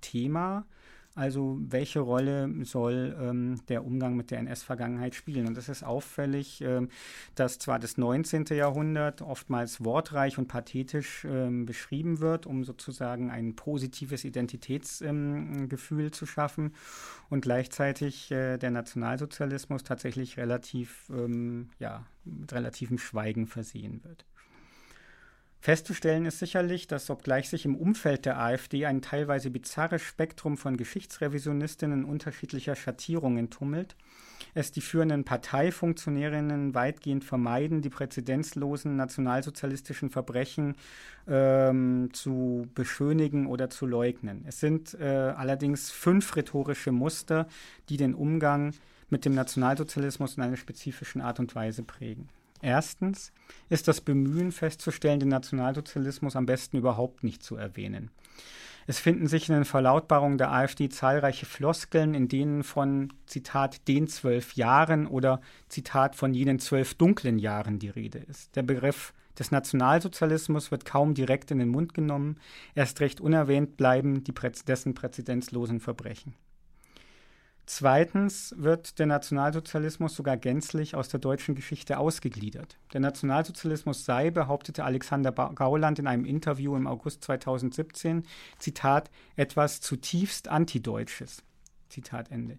Speaker 2: Thema, also welche Rolle soll ähm, der Umgang mit der NS-Vergangenheit spielen? Und es ist auffällig, ähm, dass zwar das 19. Jahrhundert oftmals wortreich und pathetisch ähm, beschrieben wird, um sozusagen ein positives Identitätsgefühl ähm, zu schaffen und gleichzeitig äh, der Nationalsozialismus tatsächlich relativ, ähm, ja, mit relativem Schweigen versehen wird. Festzustellen ist sicherlich, dass obgleich sich im Umfeld der AfD ein teilweise bizarres Spektrum von Geschichtsrevisionistinnen unterschiedlicher Schattierungen tummelt, es die führenden Parteifunktionärinnen weitgehend vermeiden, die präzedenzlosen nationalsozialistischen Verbrechen ähm, zu beschönigen oder zu leugnen. Es sind äh, allerdings fünf rhetorische Muster, die den Umgang mit dem Nationalsozialismus in einer spezifischen Art und Weise prägen. Erstens ist das Bemühen festzustellen, den Nationalsozialismus am besten überhaupt nicht zu erwähnen. Es finden sich in den Verlautbarungen der AfD zahlreiche Floskeln, in denen von Zitat den zwölf Jahren oder Zitat von jenen zwölf dunklen Jahren die Rede ist. Der Begriff des Nationalsozialismus wird kaum direkt in den Mund genommen, erst recht unerwähnt bleiben die dessen präzedenzlosen Verbrechen. Zweitens wird der Nationalsozialismus sogar gänzlich aus der deutschen Geschichte ausgegliedert. Der Nationalsozialismus sei, behauptete Alexander Gauland in einem Interview im August 2017, Zitat, etwas zutiefst Antideutsches. Zitat Ende.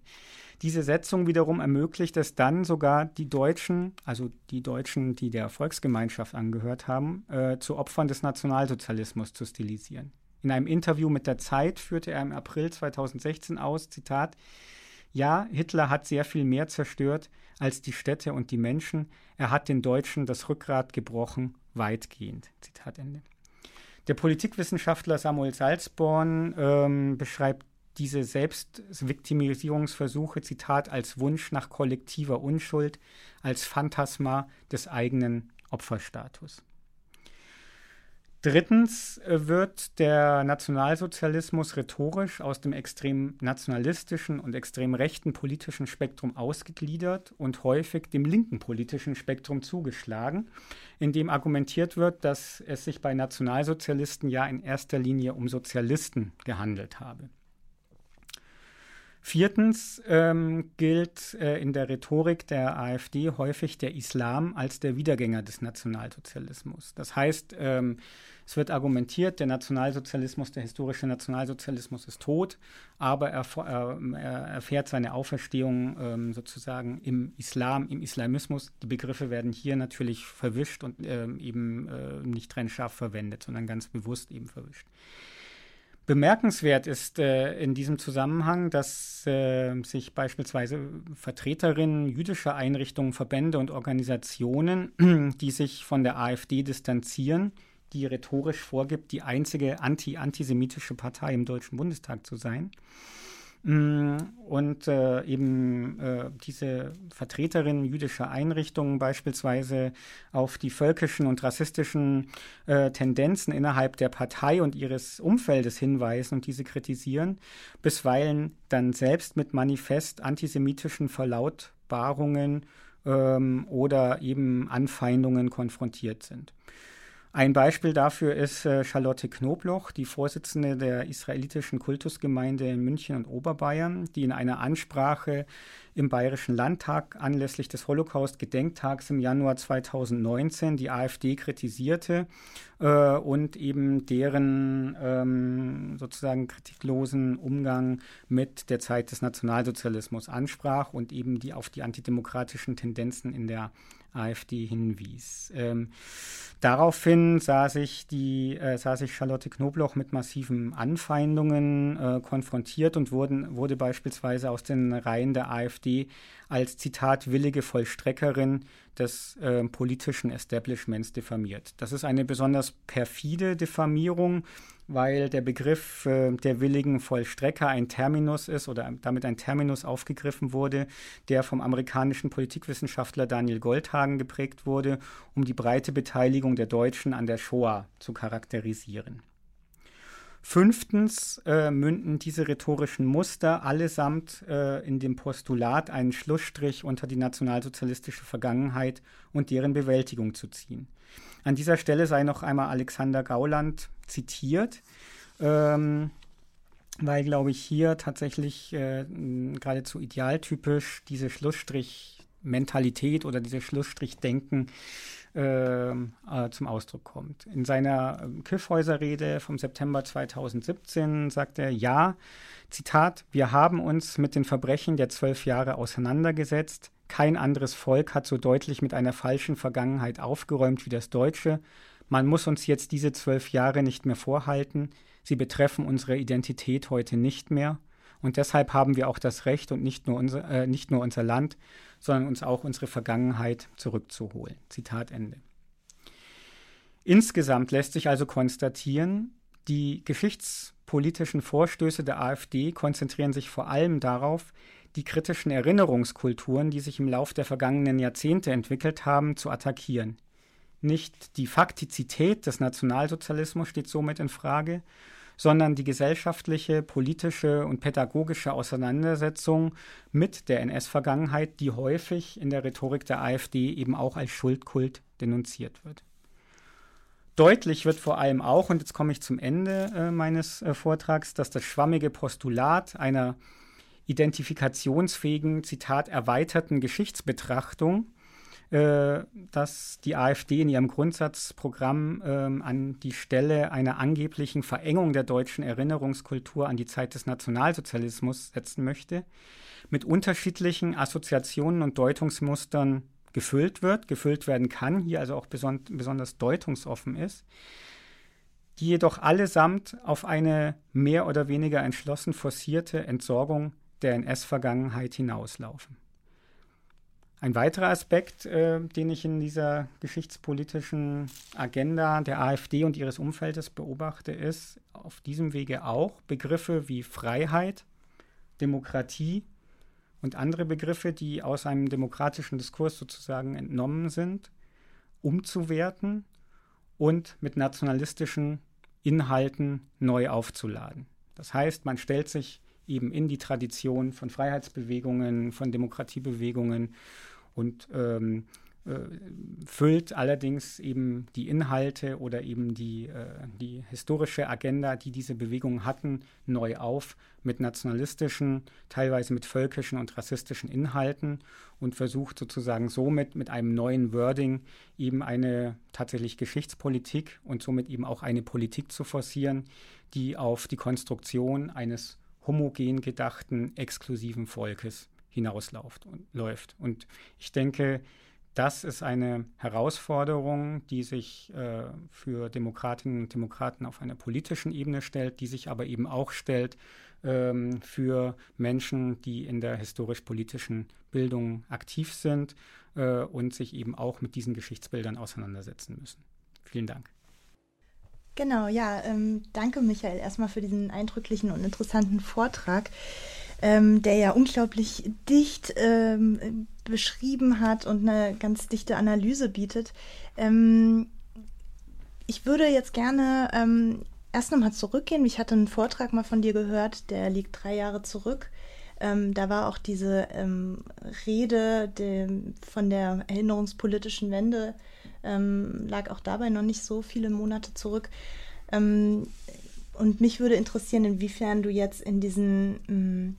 Speaker 2: Diese Setzung wiederum ermöglicht es dann sogar die Deutschen, also die Deutschen, die der Volksgemeinschaft angehört haben, äh, zu Opfern des Nationalsozialismus zu stilisieren. In einem Interview mit der Zeit führte er im April 2016 aus, Zitat, ja, Hitler hat sehr viel mehr zerstört als die Städte und die Menschen. Er hat den Deutschen das Rückgrat gebrochen, weitgehend. Zitat Ende. Der Politikwissenschaftler Samuel Salzborn ähm, beschreibt diese Selbstviktimisierungsversuche, Zitat, als Wunsch nach kollektiver Unschuld, als Phantasma des eigenen Opferstatus. Drittens äh, wird der Nationalsozialismus rhetorisch aus dem extrem nationalistischen und extrem rechten politischen Spektrum ausgegliedert und häufig dem linken politischen Spektrum zugeschlagen, indem argumentiert wird, dass es sich bei Nationalsozialisten ja in erster Linie um Sozialisten gehandelt habe. Viertens ähm, gilt äh, in der Rhetorik der AfD häufig der Islam als der Wiedergänger des Nationalsozialismus. Das heißt, ähm, es wird argumentiert, der Nationalsozialismus, der historische Nationalsozialismus ist tot, aber er, äh, er erfährt seine Auferstehung ähm, sozusagen im Islam, im Islamismus. Die Begriffe werden hier natürlich verwischt und ähm, eben äh, nicht trennscharf verwendet, sondern ganz bewusst eben verwischt. Bemerkenswert ist äh, in diesem Zusammenhang, dass äh, sich beispielsweise Vertreterinnen jüdischer Einrichtungen, Verbände und Organisationen, die sich von der AfD distanzieren, die rhetorisch vorgibt, die einzige anti-antisemitische Partei im Deutschen Bundestag zu sein, und äh, eben äh, diese Vertreterinnen jüdischer Einrichtungen beispielsweise auf die völkischen und rassistischen äh, Tendenzen innerhalb der Partei und ihres Umfeldes hinweisen und diese kritisieren, bisweilen dann selbst mit manifest antisemitischen Verlautbarungen ähm, oder eben Anfeindungen konfrontiert sind. Ein Beispiel dafür ist äh, Charlotte Knobloch, die Vorsitzende der israelitischen Kultusgemeinde in München und Oberbayern, die in einer Ansprache im Bayerischen Landtag anlässlich des Holocaust-Gedenktags im Januar 2019 die AfD kritisierte äh, und eben deren ähm, sozusagen kritiklosen Umgang mit der Zeit des Nationalsozialismus ansprach und eben die auf die antidemokratischen Tendenzen in der AfD hinwies. Ähm, daraufhin sah sich, die, äh, sah sich Charlotte Knobloch mit massiven Anfeindungen äh, konfrontiert und wurden, wurde beispielsweise aus den Reihen der AfD als Zitat willige Vollstreckerin des äh, politischen Establishments diffamiert. Das ist eine besonders perfide Diffamierung, weil der Begriff äh, der willigen Vollstrecker ein Terminus ist oder damit ein Terminus aufgegriffen wurde, der vom amerikanischen Politikwissenschaftler Daniel Goldhagen geprägt wurde, um die breite Beteiligung der Deutschen an der Shoah zu charakterisieren. Fünftens äh, münden diese rhetorischen Muster allesamt äh, in dem Postulat, einen Schlussstrich unter die nationalsozialistische Vergangenheit und deren Bewältigung zu ziehen. An dieser Stelle sei noch einmal Alexander Gauland zitiert, ähm, weil, glaube ich, hier tatsächlich äh, geradezu idealtypisch diese Schlussstrich-Mentalität oder diese Schlussstrich-Denken äh, äh, zum Ausdruck kommt. In seiner äh, Kiffhäuser-Rede vom September 2017 sagt er, ja, Zitat, wir haben uns mit den Verbrechen der zwölf Jahre auseinandergesetzt. Kein anderes Volk hat so deutlich mit einer falschen Vergangenheit aufgeräumt wie das Deutsche. Man muss uns jetzt diese zwölf Jahre nicht mehr vorhalten. Sie betreffen unsere Identität heute nicht mehr. Und deshalb haben wir auch das Recht und nicht nur unser, äh, nicht nur unser Land, sondern uns auch unsere Vergangenheit zurückzuholen. Zitat Ende. Insgesamt lässt sich also konstatieren, die geschichtspolitischen Vorstöße der AfD konzentrieren sich vor allem darauf, die kritischen Erinnerungskulturen, die sich im Lauf der vergangenen Jahrzehnte entwickelt haben, zu attackieren. Nicht die Faktizität des Nationalsozialismus steht somit in Frage, sondern die gesellschaftliche, politische und pädagogische Auseinandersetzung mit der NS-Vergangenheit, die häufig in der Rhetorik der AfD eben auch als Schuldkult denunziert wird. Deutlich wird vor allem auch, und jetzt komme ich zum Ende äh, meines äh, Vortrags, dass das schwammige Postulat einer identifikationsfähigen, Zitat, erweiterten Geschichtsbetrachtung, äh, dass die AfD in ihrem Grundsatzprogramm ähm, an die Stelle einer angeblichen Verengung der deutschen Erinnerungskultur an die Zeit des Nationalsozialismus setzen möchte, mit unterschiedlichen Assoziationen und Deutungsmustern gefüllt wird, gefüllt werden kann, hier also auch beson besonders deutungsoffen ist, die jedoch allesamt auf eine mehr oder weniger entschlossen forcierte Entsorgung der NS-Vergangenheit hinauslaufen. Ein weiterer Aspekt, äh, den ich in dieser geschichtspolitischen Agenda der AfD und ihres Umfeldes beobachte, ist auf diesem Wege auch Begriffe wie Freiheit, Demokratie und andere Begriffe, die aus einem demokratischen Diskurs sozusagen entnommen sind, umzuwerten und mit nationalistischen Inhalten neu aufzuladen. Das heißt, man stellt sich eben in die Tradition von Freiheitsbewegungen, von Demokratiebewegungen und ähm, äh, füllt allerdings eben die Inhalte oder eben die, äh, die historische Agenda, die diese Bewegungen hatten, neu auf mit nationalistischen, teilweise mit völkischen und rassistischen Inhalten und versucht sozusagen somit mit einem neuen Wording eben eine tatsächlich Geschichtspolitik und somit eben auch eine Politik zu forcieren, die auf die Konstruktion eines homogen gedachten, exklusiven Volkes hinausläuft und läuft. Und ich denke, das ist eine Herausforderung, die sich äh, für Demokratinnen und Demokraten auf einer politischen Ebene stellt, die sich aber eben auch stellt ähm, für Menschen, die in der historisch-politischen Bildung aktiv sind äh, und sich eben auch mit diesen Geschichtsbildern auseinandersetzen müssen. Vielen Dank.
Speaker 1: Genau, ja, ähm, danke Michael erstmal für diesen eindrücklichen und interessanten Vortrag ähm, der ja unglaublich dicht ähm, beschrieben hat und eine ganz dichte Analyse bietet. Ähm, ich würde jetzt gerne ähm, erst nochmal zurückgehen. Ich hatte einen Vortrag mal von dir gehört, der liegt drei Jahre zurück. Ähm, da war auch diese ähm, Rede de, von der erinnerungspolitischen Wende, ähm, lag auch dabei noch nicht so viele Monate zurück. Ähm, und mich würde interessieren, inwiefern du jetzt in diesen mm,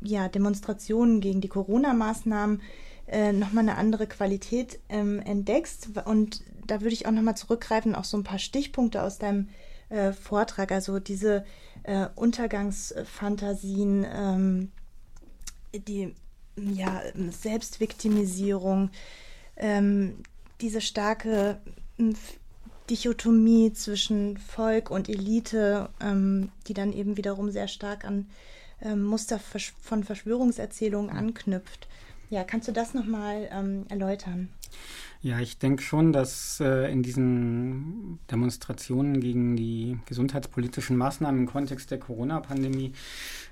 Speaker 1: ja, Demonstrationen gegen die Corona-Maßnahmen äh, nochmal eine andere Qualität ähm, entdeckst. Und da würde ich auch nochmal zurückgreifen auf so ein paar Stichpunkte aus deinem äh, Vortrag, also diese äh, Untergangsfantasien, ähm, die ja, Selbstviktimisierung, ähm, diese starke Dichotomie zwischen Volk und Elite, ähm, die dann eben wiederum sehr stark an ähm, Muster von Verschwörungserzählungen anknüpft. Ja, kannst du das nochmal ähm, erläutern?
Speaker 2: Ja, ich denke schon, dass äh, in diesen Demonstrationen gegen die gesundheitspolitischen Maßnahmen im Kontext der Corona-Pandemie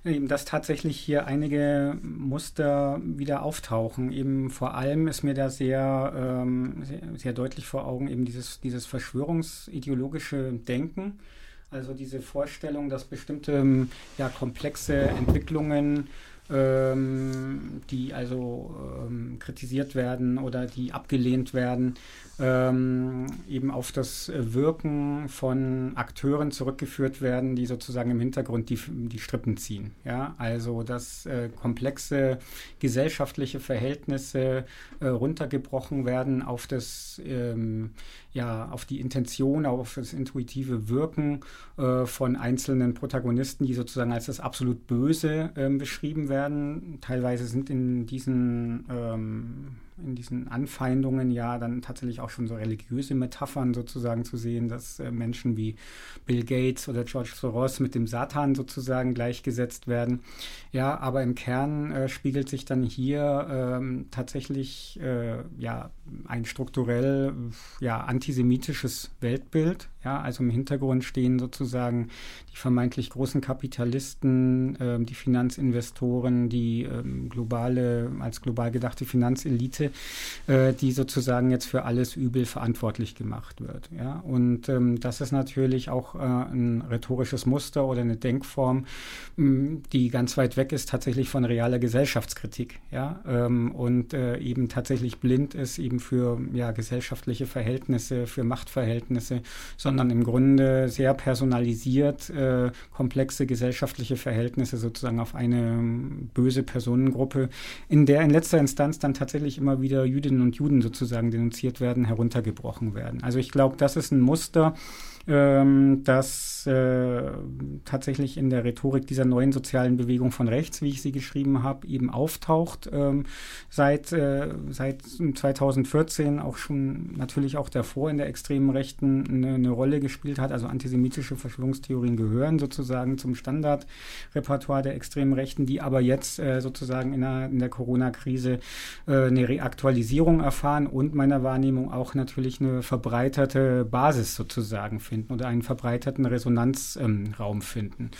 Speaker 2: eben, dass tatsächlich hier einige Muster wieder auftauchen. Eben vor allem ist mir da sehr, ähm, sehr, sehr deutlich vor Augen eben dieses, dieses verschwörungsideologische Denken also diese Vorstellung, dass bestimmte ja, komplexe Entwicklungen ähm, die also ähm, kritisiert werden oder die abgelehnt werden, ähm, eben auf das Wirken von Akteuren zurückgeführt werden, die sozusagen im Hintergrund die, die Strippen ziehen. Ja? Also dass äh, komplexe gesellschaftliche Verhältnisse äh, runtergebrochen werden auf das ähm, ja, auf die Intention, auf das intuitive Wirken äh, von einzelnen Protagonisten, die sozusagen als das absolut Böse äh, beschrieben werden. Teilweise sind in diesen ähm, in diesen Anfeindungen ja dann tatsächlich auch schon so religiöse Metaphern sozusagen zu sehen, dass äh, Menschen wie Bill Gates oder George Soros mit dem Satan sozusagen gleichgesetzt werden. Ja, aber im Kern äh, spiegelt sich dann hier ähm, tatsächlich äh, ja ein strukturell ja antisemitisches Weltbild. Ja, also im Hintergrund stehen sozusagen die vermeintlich großen Kapitalisten, äh, die Finanzinvestoren, die ähm, globale als global gedachte Finanzelite äh, die sozusagen jetzt für alles Übel verantwortlich gemacht wird. Ja? Und ähm, das ist natürlich auch äh, ein rhetorisches Muster oder eine Denkform, mh, die ganz weit weg ist tatsächlich von realer Gesellschaftskritik. Ja? Ähm, und äh, eben tatsächlich blind ist eben für ja, gesellschaftliche Verhältnisse, für Machtverhältnisse, sondern sondern im Grunde sehr personalisiert äh, komplexe gesellschaftliche Verhältnisse sozusagen auf eine ähm, böse Personengruppe, in der in letzter Instanz dann tatsächlich immer wieder Jüdinnen und Juden sozusagen denunziert werden, heruntergebrochen werden. Also ich glaube, das ist ein Muster, ähm, das äh, tatsächlich in der Rhetorik dieser neuen sozialen Bewegung von rechts, wie ich sie geschrieben habe, eben auftaucht. Ähm, seit, äh, seit 2014 auch schon natürlich auch davor in der extremen Rechten eine, eine Rolle gespielt hat. Also antisemitische Verschwörungstheorien gehören sozusagen zum Standardrepertoire der extremen Rechten, die aber jetzt äh, sozusagen in der, in der Corona-Krise äh, eine Reaktualisierung erfahren und meiner Wahrnehmung auch natürlich eine verbreiterte Basis sozusagen finden oder einen verbreiterten Resonanzraum ähm, finden.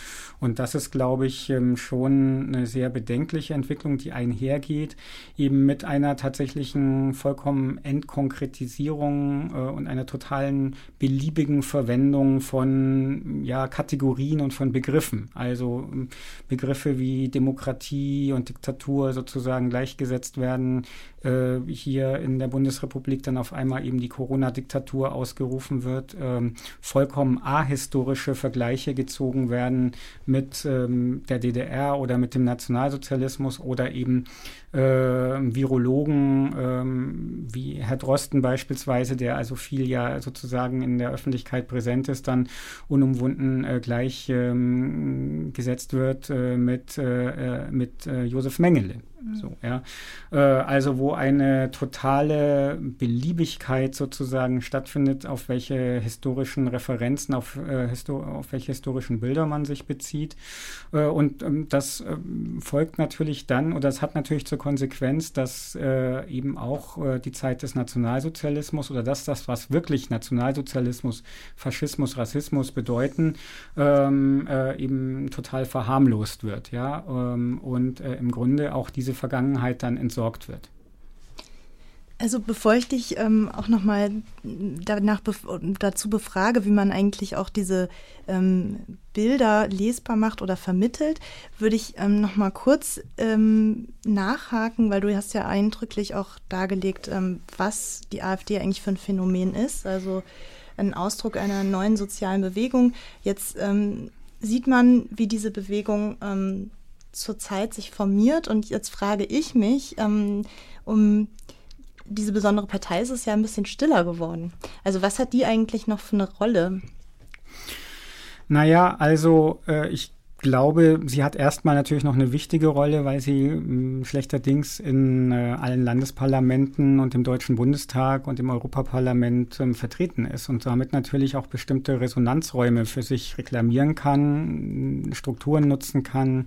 Speaker 2: Und das ist, glaube ich, ähm, schon eine sehr bedenkliche Entwicklung, die einhergeht, eben mit einer tatsächlichen vollkommen Entkonkretisierung äh, und einer totalen beliebigen Verwendung von ja, Kategorien und von Begriffen. Also ähm, Begriffe wie Demokratie und Diktatur sozusagen gleichgesetzt werden. Äh, hier in der Bundesrepublik dann auf einmal eben die Corona-Diktatur ausgerufen wird. Ähm, vollkommen ahistorische Vergleiche gezogen werden mit ähm, der DDR oder mit dem Nationalsozialismus oder eben äh, Virologen ähm, wie Herr Drosten beispielsweise, der also viel ja sozusagen in der Öffentlichkeit präsent ist, dann unumwunden äh, gleich ähm, gesetzt wird äh, mit, äh, äh, mit Josef Mengele. So, ja. Äh, also wo eine totale Beliebigkeit sozusagen stattfindet, auf welche historischen Referenzen, auf, äh, auf welche historischen Bilder man sich bezieht. Äh, und ähm, das ähm, folgt natürlich dann, oder das hat natürlich zur Konsequenz, dass eben auch die Zeit des Nationalsozialismus oder das, das, was wirklich Nationalsozialismus, Faschismus, Rassismus bedeuten, ähm, äh, eben total verharmlost wird. Ja? Und im Grunde auch diese Vergangenheit dann entsorgt wird.
Speaker 1: Also bevor ich dich ähm, auch nochmal danach bef dazu befrage, wie man eigentlich auch diese ähm, Bilder lesbar macht oder vermittelt, würde ich ähm, nochmal kurz ähm, nachhaken, weil du hast ja eindrücklich auch dargelegt, ähm, was die AfD eigentlich für ein Phänomen ist. Also ein Ausdruck einer neuen sozialen Bewegung. Jetzt ähm, sieht man, wie diese Bewegung ähm, zurzeit sich formiert. Und jetzt frage ich mich, ähm, um diese besondere Partei ist es ja ein bisschen stiller geworden. Also was hat die eigentlich noch für eine Rolle?
Speaker 2: Naja, also äh, ich glaube, sie hat erstmal natürlich noch eine wichtige Rolle, weil sie mh, hm, schlechterdings in äh, allen Landesparlamenten und im Deutschen Bundestag und im Europaparlament ähm, vertreten ist und damit natürlich auch bestimmte Resonanzräume für sich reklamieren kann, Strukturen nutzen kann,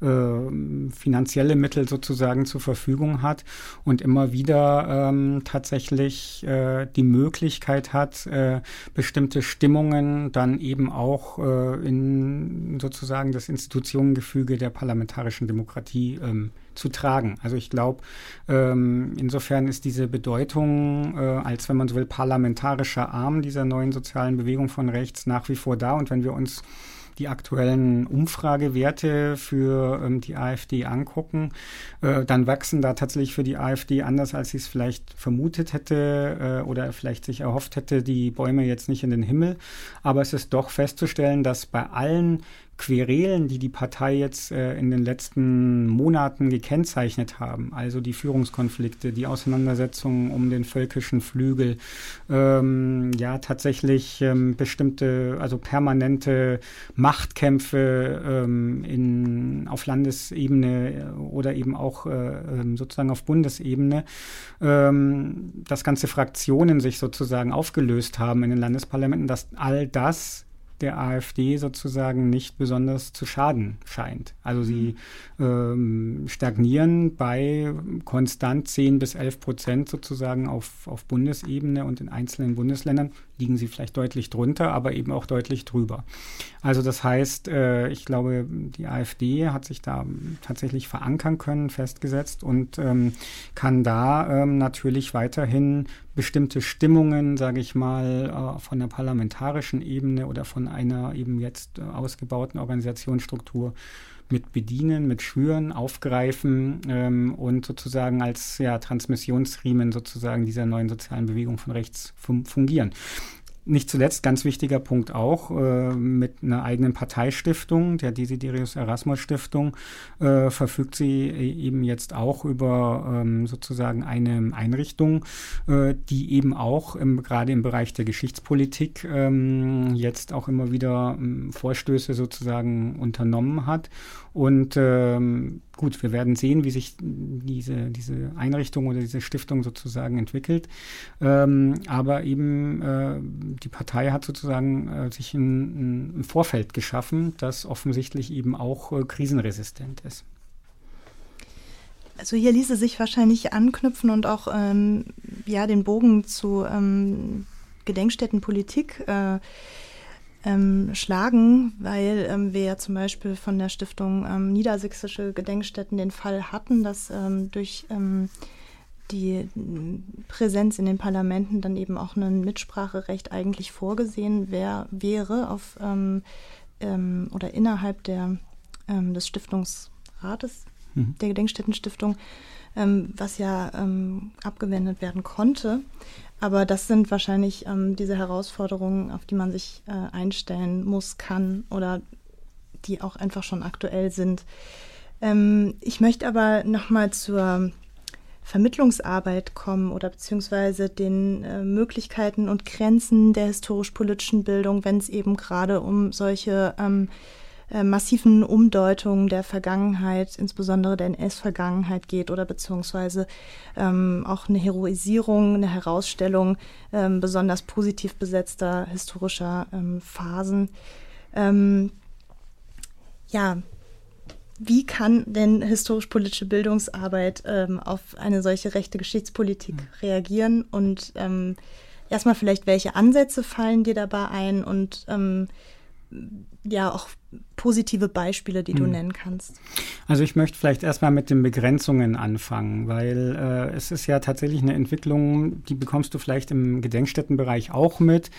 Speaker 2: äh, finanzielle Mittel sozusagen zur Verfügung hat und immer wieder ähm, tatsächlich äh, die Möglichkeit hat, äh, bestimmte Stimmungen dann eben auch äh, in sozusagen das Institutionengefüge der parlamentarischen Demokratie ähm, zu tragen. Also ich glaube, ähm, insofern ist diese Bedeutung äh, als, wenn man so will, parlamentarischer Arm dieser neuen sozialen Bewegung von rechts nach wie vor da. Und wenn wir uns die aktuellen Umfragewerte für ähm, die AfD angucken, äh, dann wachsen da tatsächlich für die AfD anders, als sie es vielleicht vermutet hätte äh, oder vielleicht sich erhofft hätte, die Bäume jetzt nicht in den Himmel. Aber es ist doch festzustellen, dass bei allen Querelen, die die Partei jetzt äh, in den letzten Monaten gekennzeichnet haben, also die Führungskonflikte, die Auseinandersetzungen um den völkischen Flügel, ähm, ja tatsächlich ähm, bestimmte, also permanente Machtkämpfe ähm, in, auf Landesebene oder eben auch äh, ähm, sozusagen auf Bundesebene, ähm, dass ganze Fraktionen sich sozusagen aufgelöst haben in den Landesparlamenten, dass all das der AfD sozusagen nicht besonders zu schaden scheint. Also sie ähm, stagnieren bei konstant 10 bis 11 Prozent sozusagen auf, auf Bundesebene und in einzelnen Bundesländern liegen sie vielleicht deutlich drunter, aber eben auch deutlich drüber. Also das heißt, äh, ich glaube, die AfD hat sich da tatsächlich verankern können, festgesetzt und ähm, kann da ähm, natürlich weiterhin bestimmte Stimmungen, sage ich mal, äh, von der parlamentarischen Ebene oder von einer eben jetzt äh, ausgebauten Organisationsstruktur mit bedienen, mit schüren, aufgreifen ähm, und sozusagen als ja, Transmissionsriemen sozusagen dieser neuen sozialen Bewegung von rechts fungieren. Nicht zuletzt, ganz wichtiger Punkt auch, äh, mit einer eigenen Parteistiftung, der Desiderius Erasmus Stiftung, äh, verfügt sie eben jetzt auch über ähm, sozusagen eine Einrichtung, äh, die eben auch im, gerade im Bereich der Geschichtspolitik ähm, jetzt auch immer wieder ähm, Vorstöße sozusagen unternommen hat und ähm, gut, wir werden sehen, wie sich diese, diese Einrichtung oder diese Stiftung sozusagen entwickelt. Ähm, aber eben äh, die Partei hat sozusagen äh, sich ein, ein, Vorfeld geschaffen, das offensichtlich eben auch äh, krisenresistent ist.
Speaker 1: Also hier ließe sich wahrscheinlich anknüpfen und auch ähm, ja den Bogen zu ähm, Gedenkstättenpolitik äh, ähm, schlagen, weil ähm, wir ja zum Beispiel von der Stiftung ähm, Niedersächsische Gedenkstätten den Fall hatten, dass ähm, durch ähm, die Präsenz in den Parlamenten dann eben auch ein Mitspracherecht eigentlich vorgesehen wär, wäre auf ähm, oder innerhalb der, des Stiftungsrates mhm. der Gedenkstättenstiftung, was ja abgewendet werden konnte. Aber das sind wahrscheinlich ähm, diese Herausforderungen, auf die man sich äh, einstellen muss, kann oder die auch einfach schon aktuell sind. Ähm, ich möchte aber nochmal zur Vermittlungsarbeit kommen oder beziehungsweise den äh, Möglichkeiten und Grenzen der historisch-politischen Bildung, wenn es eben gerade um solche ähm, äh, massiven Umdeutungen der Vergangenheit, insbesondere der NS-Vergangenheit geht oder beziehungsweise ähm, auch eine Heroisierung, eine Herausstellung ähm, besonders positiv besetzter historischer ähm, Phasen. Ähm, ja, wie kann denn historisch-politische Bildungsarbeit ähm, auf eine solche rechte Geschichtspolitik mhm. reagieren? Und ähm, erstmal vielleicht, welche Ansätze fallen dir dabei ein und ähm, ja auch positive Beispiele, die du hm. nennen kannst?
Speaker 2: Also ich möchte vielleicht erstmal mit den Begrenzungen anfangen, weil äh, es ist ja tatsächlich eine Entwicklung, die bekommst du vielleicht im Gedenkstättenbereich auch mit,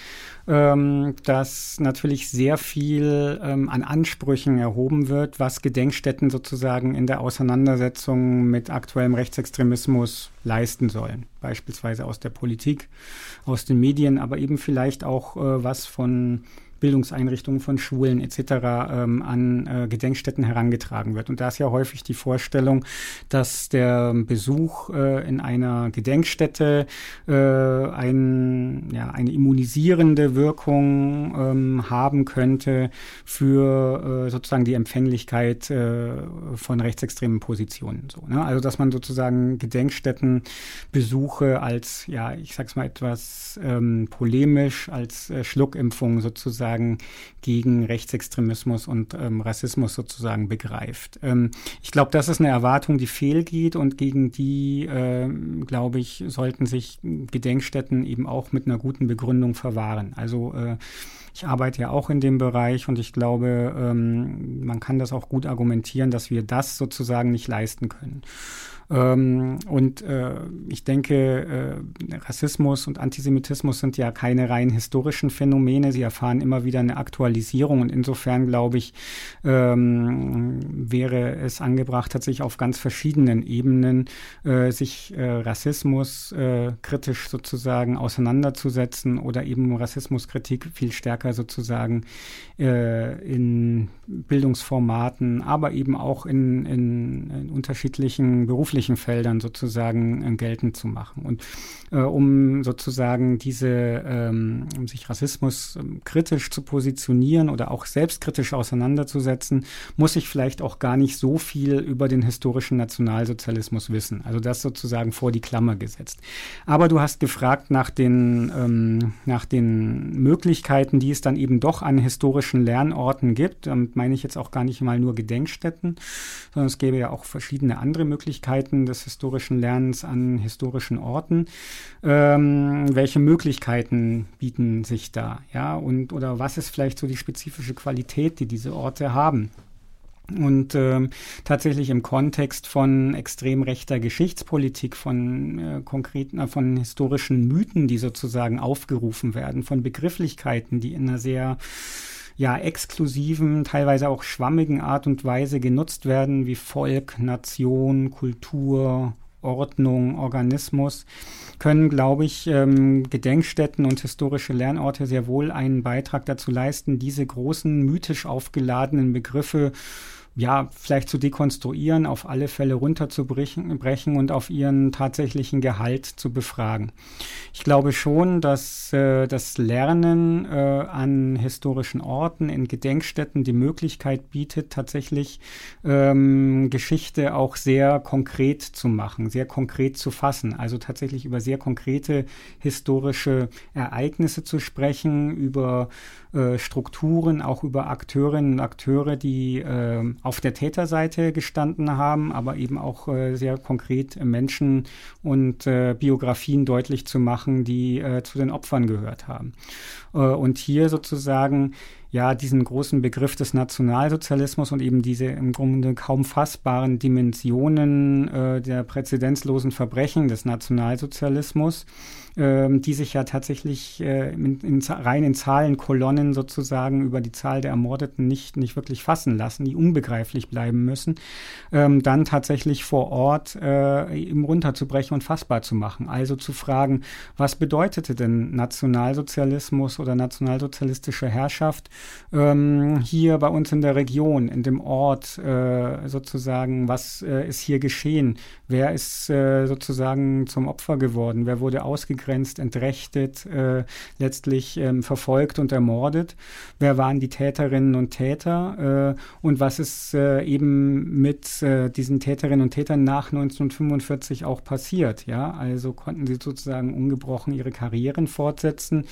Speaker 2: ähm, dass natürlich sehr viel ähm, an Ansprüchen erhoben wird, was Gedenkstätten sozusagen in der Auseinandersetzung mit aktuellem Rechtsextremismus leisten sollen. Beispielsweise aus der Politik, aus den Medien, aber eben vielleicht auch äh, was von Bildungseinrichtungen von Schulen etc. Ähm, an äh, Gedenkstätten herangetragen wird. Und da ist ja häufig die Vorstellung, dass der Besuch äh, in einer Gedenkstätte äh, ein, ja, eine immunisierende Wirkung ähm, haben könnte für äh, sozusagen die Empfänglichkeit äh, von rechtsextremen Positionen. So, ne? Also dass man sozusagen Gedenkstättenbesuche als, ja, ich sag's mal etwas ähm, polemisch, als äh, Schluckimpfung sozusagen sozusagen gegen Rechtsextremismus und ähm, Rassismus sozusagen begreift. Ähm, ich glaube, das ist eine Erwartung, die fehlgeht und gegen die, äh, glaube ich, sollten sich Gedenkstätten eben auch mit einer guten Begründung verwahren. Also äh, ich arbeite ja auch in dem Bereich und ich glaube, ähm, man kann das auch gut argumentieren, dass wir das sozusagen nicht leisten können. Ähm, und äh, ich denke, äh, Rassismus und Antisemitismus sind ja keine rein historischen Phänomene. Sie erfahren immer wieder eine Aktualisierung und insofern glaube ich, ähm, wäre es angebracht, tatsächlich auf ganz verschiedenen Ebenen äh, sich äh, Rassismus äh, kritisch sozusagen auseinanderzusetzen oder eben Rassismuskritik viel stärker sozusagen äh, in Bildungsformaten, aber eben auch in, in, in unterschiedlichen beruflichen beruflichen Feldern sozusagen äh, geltend zu machen. Und äh, um sozusagen diese, ähm, um sich Rassismus ähm, kritisch zu positionieren oder auch selbstkritisch auseinanderzusetzen, muss ich vielleicht auch gar nicht so viel über den historischen Nationalsozialismus wissen. Also das sozusagen vor die Klammer gesetzt. Aber du hast gefragt nach den, ähm, nach den Möglichkeiten, die es dann eben doch an historischen Lernorten gibt. Damit meine ich jetzt auch gar nicht mal nur Gedenkstätten, sondern es gäbe ja auch verschiedene andere Möglichkeiten Möglichkeiten des historischen Lernens an historischen Orten. Ähm, welche Möglichkeiten bieten sich da? Ja, und oder was ist vielleicht so die spezifische Qualität, die diese Orte haben? Und ähm, tatsächlich im Kontext von extrem rechter Geschichtspolitik, von äh, konkreten, äh, von historischen Mythen, die sozusagen aufgerufen werden, von Begrifflichkeiten, die in einer sehr ja exklusiven, teilweise auch schwammigen Art und Weise genutzt werden, wie Volk, Nation, Kultur, Ordnung, Organismus, können, glaube ich, ähm, Gedenkstätten und historische Lernorte sehr wohl einen Beitrag dazu leisten, diese großen mythisch aufgeladenen Begriffe ja, vielleicht zu dekonstruieren, auf alle Fälle runterzubrechen brechen und auf ihren tatsächlichen Gehalt zu befragen. Ich glaube schon, dass äh, das Lernen äh, an historischen Orten, in Gedenkstätten die Möglichkeit bietet, tatsächlich ähm, Geschichte auch sehr konkret zu machen, sehr konkret zu fassen. Also tatsächlich über sehr konkrete historische Ereignisse zu sprechen, über äh, Strukturen, auch über Akteurinnen und Akteure, die äh, auf der Täterseite gestanden haben, aber eben auch äh, sehr konkret Menschen und äh, Biografien deutlich zu machen, die äh, zu den Opfern gehört haben. Äh, und hier sozusagen ja diesen großen Begriff des Nationalsozialismus und eben diese im Grunde kaum fassbaren Dimensionen äh, der präzedenzlosen Verbrechen des Nationalsozialismus, äh, die sich ja tatsächlich äh, in, in, rein in Zahlenkolonnen sozusagen über die Zahl der Ermordeten nicht, nicht wirklich fassen lassen, die unbegreiflich bleiben müssen, ähm, dann tatsächlich vor Ort äh, eben runterzubrechen und fassbar zu machen. Also zu fragen, was bedeutete denn Nationalsozialismus oder nationalsozialistische Herrschaft ähm, hier bei uns in der Region, in dem Ort äh, sozusagen, was äh, ist hier geschehen? Wer ist äh, sozusagen zum Opfer geworden? Wer wurde ausgegrenzt, entrechtet, äh, letztlich ähm, verfolgt und ermordet? Wer waren die Täterinnen und Täter? Äh, und was ist äh, eben mit diesen Täterinnen und Tätern nach 1945 auch passiert? Ja, also konnten sie sozusagen ungebrochen ihre Karrieren fortsetzen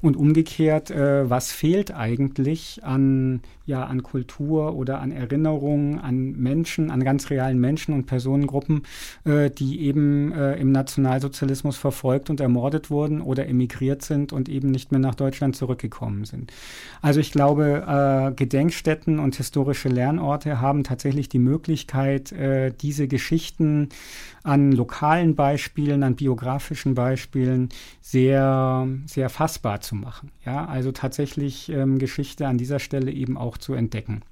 Speaker 2: und umgekehrt, was fehlt eigentlich an, ja, an Kultur oder an Erinnerungen an Menschen, an ganz realen Menschen und Personengruppen, äh, die eben äh, im Nationalsozialismus verfolgt und ermordet wurden oder emigriert sind und eben nicht mehr nach Deutschland zurückgekommen sind. Also ich glaube, äh, Gedenkstätten und historische Lernorte haben tatsächlich die Möglichkeit, äh, diese Geschichten an lokalen Beispielen, an biografischen Beispielen sehr, sehr fassbar zu machen. Ja, also tatsächlich ähm, Geschichte an dieser Stelle eben auch zu entdecken.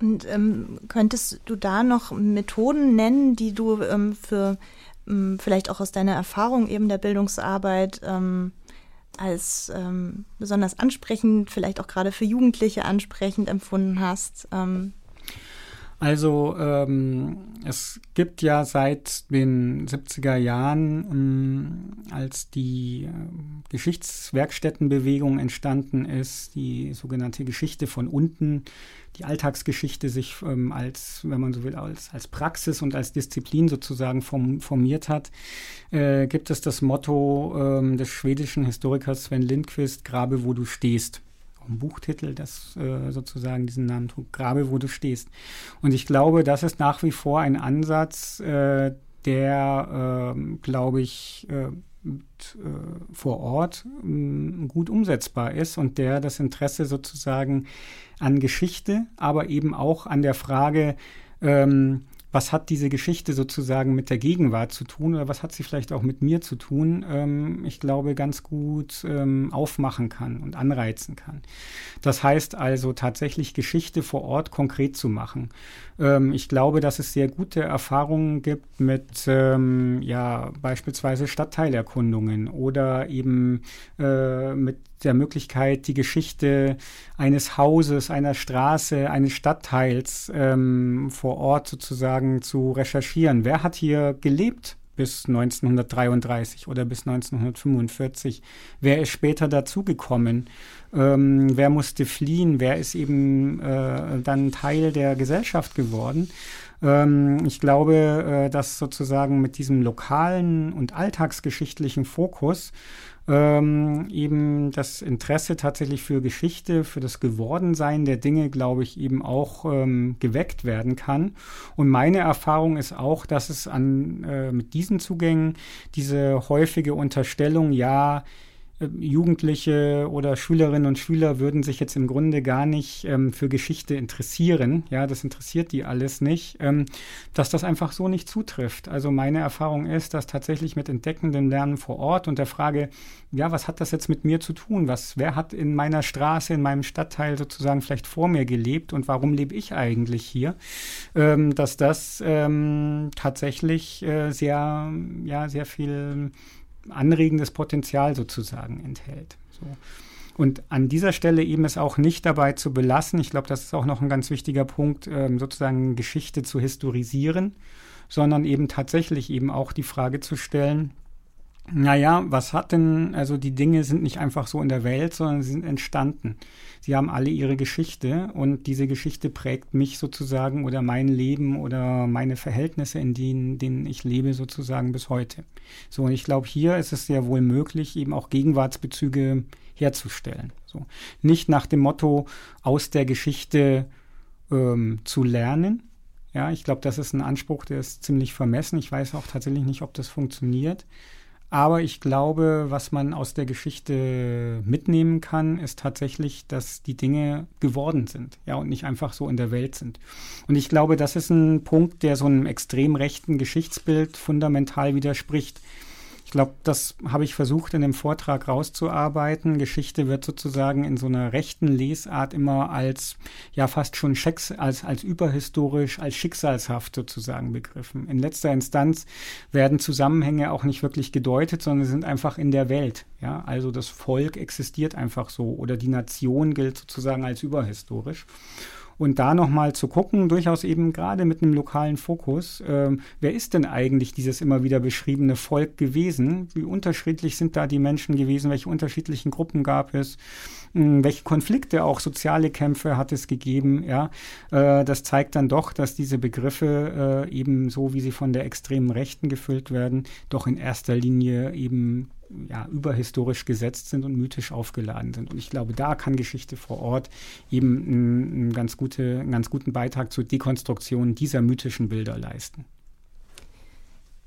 Speaker 1: Und ähm, könntest du da noch Methoden nennen, die du ähm, für ähm, vielleicht auch aus deiner Erfahrung eben der Bildungsarbeit ähm, als ähm, besonders ansprechend, vielleicht auch gerade für Jugendliche ansprechend empfunden hast?
Speaker 2: Also ähm, es gibt ja seit den 70er Jahren, ähm, als die äh, Geschichtswerkstättenbewegung entstanden ist, die sogenannte Geschichte von unten, die Alltagsgeschichte sich ähm, als, wenn man so will, als, als Praxis und als Disziplin sozusagen form, formiert hat, äh, gibt es das Motto ähm, des schwedischen Historikers Sven Lindqvist, Grabe, wo du stehst ein Buchtitel, das äh, sozusagen diesen Namen trug, Grabe, wo du stehst. Und ich glaube, das ist nach wie vor ein Ansatz, äh, der, äh, glaube ich, äh, äh, vor Ort ähm, gut umsetzbar ist und der das Interesse sozusagen an Geschichte, aber eben auch an der Frage, ähm, was hat diese Geschichte sozusagen mit der Gegenwart zu tun oder was hat sie vielleicht auch mit mir zu tun, ähm, ich glaube, ganz gut ähm, aufmachen kann und anreizen kann. Das heißt also tatsächlich Geschichte vor Ort konkret zu machen. Ähm, ich glaube, dass es sehr gute Erfahrungen gibt mit ähm, ja beispielsweise Stadtteilerkundungen oder eben äh, mit der Möglichkeit, die Geschichte eines Hauses, einer Straße, eines Stadtteils ähm, vor Ort sozusagen zu recherchieren. Wer hat hier gelebt? Bis 1933 oder bis 1945. Wer ist später dazugekommen? Ähm, wer musste fliehen? Wer ist eben äh, dann Teil der Gesellschaft geworden? Ähm, ich glaube, äh, dass sozusagen mit diesem lokalen und alltagsgeschichtlichen Fokus ähm, eben das Interesse tatsächlich für Geschichte, für das Gewordensein der Dinge, glaube ich, eben auch ähm, geweckt werden kann. Und meine Erfahrung ist auch, dass es an, äh, mit diesen Zugängen diese häufige Unterstellung, ja, Jugendliche oder Schülerinnen und Schüler würden sich jetzt im Grunde gar nicht ähm, für Geschichte interessieren, ja, das interessiert die alles nicht, ähm, dass das einfach so nicht zutrifft. Also meine Erfahrung ist, dass tatsächlich mit entdeckendem Lernen vor Ort und der Frage, ja, was hat das jetzt mit mir zu tun? Was, wer hat in meiner Straße, in meinem Stadtteil sozusagen vielleicht vor mir gelebt und warum lebe ich eigentlich hier? Ähm, dass das ähm, tatsächlich äh, sehr, ja, sehr viel anregendes Potenzial sozusagen enthält. So. Und an dieser Stelle eben es auch nicht dabei zu belassen, ich glaube, das ist auch noch ein ganz wichtiger Punkt, ähm, sozusagen Geschichte zu historisieren, sondern eben tatsächlich eben auch die Frage zu stellen, naja, was hat denn, also die Dinge sind nicht einfach so in der Welt, sondern sie sind entstanden. Sie haben alle ihre Geschichte und diese Geschichte prägt mich sozusagen oder mein Leben oder meine Verhältnisse, in denen, denen ich lebe, sozusagen bis heute. So, und ich glaube, hier ist es sehr wohl möglich, eben auch Gegenwartsbezüge herzustellen. So. Nicht nach dem Motto, aus der Geschichte ähm, zu lernen. Ja, ich glaube, das ist ein Anspruch, der ist ziemlich vermessen. Ich weiß auch tatsächlich nicht, ob das funktioniert aber ich glaube, was man aus der Geschichte mitnehmen kann, ist tatsächlich, dass die Dinge geworden sind, ja, und nicht einfach so in der Welt sind. Und ich glaube, das ist ein Punkt, der so einem extrem rechten Geschichtsbild fundamental widerspricht. Ich glaube, das habe ich versucht in dem Vortrag rauszuarbeiten. Geschichte wird sozusagen in so einer rechten Lesart immer als ja fast schon Schecks, als, als überhistorisch, als schicksalshaft sozusagen begriffen. In letzter Instanz werden Zusammenhänge auch nicht wirklich gedeutet, sondern sind einfach in der Welt. Ja, also das Volk existiert einfach so oder die Nation gilt sozusagen als überhistorisch und da nochmal zu gucken, durchaus eben gerade mit einem lokalen Fokus, äh, wer ist denn eigentlich dieses immer wieder beschriebene Volk gewesen? Wie unterschiedlich sind da die Menschen gewesen? Welche unterschiedlichen Gruppen gab es? Hm, welche Konflikte, auch soziale Kämpfe hat es gegeben? Ja, äh, das zeigt dann doch, dass diese Begriffe äh, eben so, wie sie von der extremen Rechten gefüllt werden, doch in erster Linie eben ja, überhistorisch gesetzt sind und mythisch aufgeladen sind. Und ich glaube, da kann Geschichte vor Ort eben einen, einen, ganz, gute, einen ganz guten Beitrag zur Dekonstruktion dieser mythischen Bilder leisten.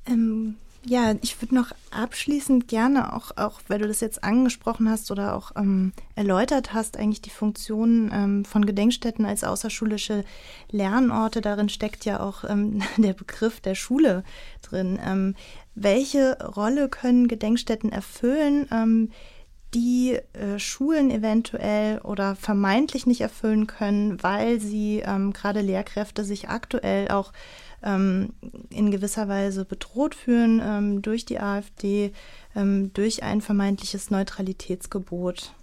Speaker 1: Ähm, ja, ich würde noch abschließend gerne, auch, auch weil du das jetzt angesprochen hast oder auch ähm, erläutert hast, eigentlich die Funktion ähm, von Gedenkstätten als außerschulische Lernorte. Darin steckt ja auch ähm, der Begriff der Schule drin. Ähm, welche Rolle können Gedenkstätten erfüllen, ähm, die äh, Schulen eventuell oder vermeintlich nicht erfüllen können, weil sie ähm, gerade Lehrkräfte sich aktuell auch ähm, in gewisser Weise bedroht fühlen ähm, durch die AfD, ähm, durch ein vermeintliches Neutralitätsgebot?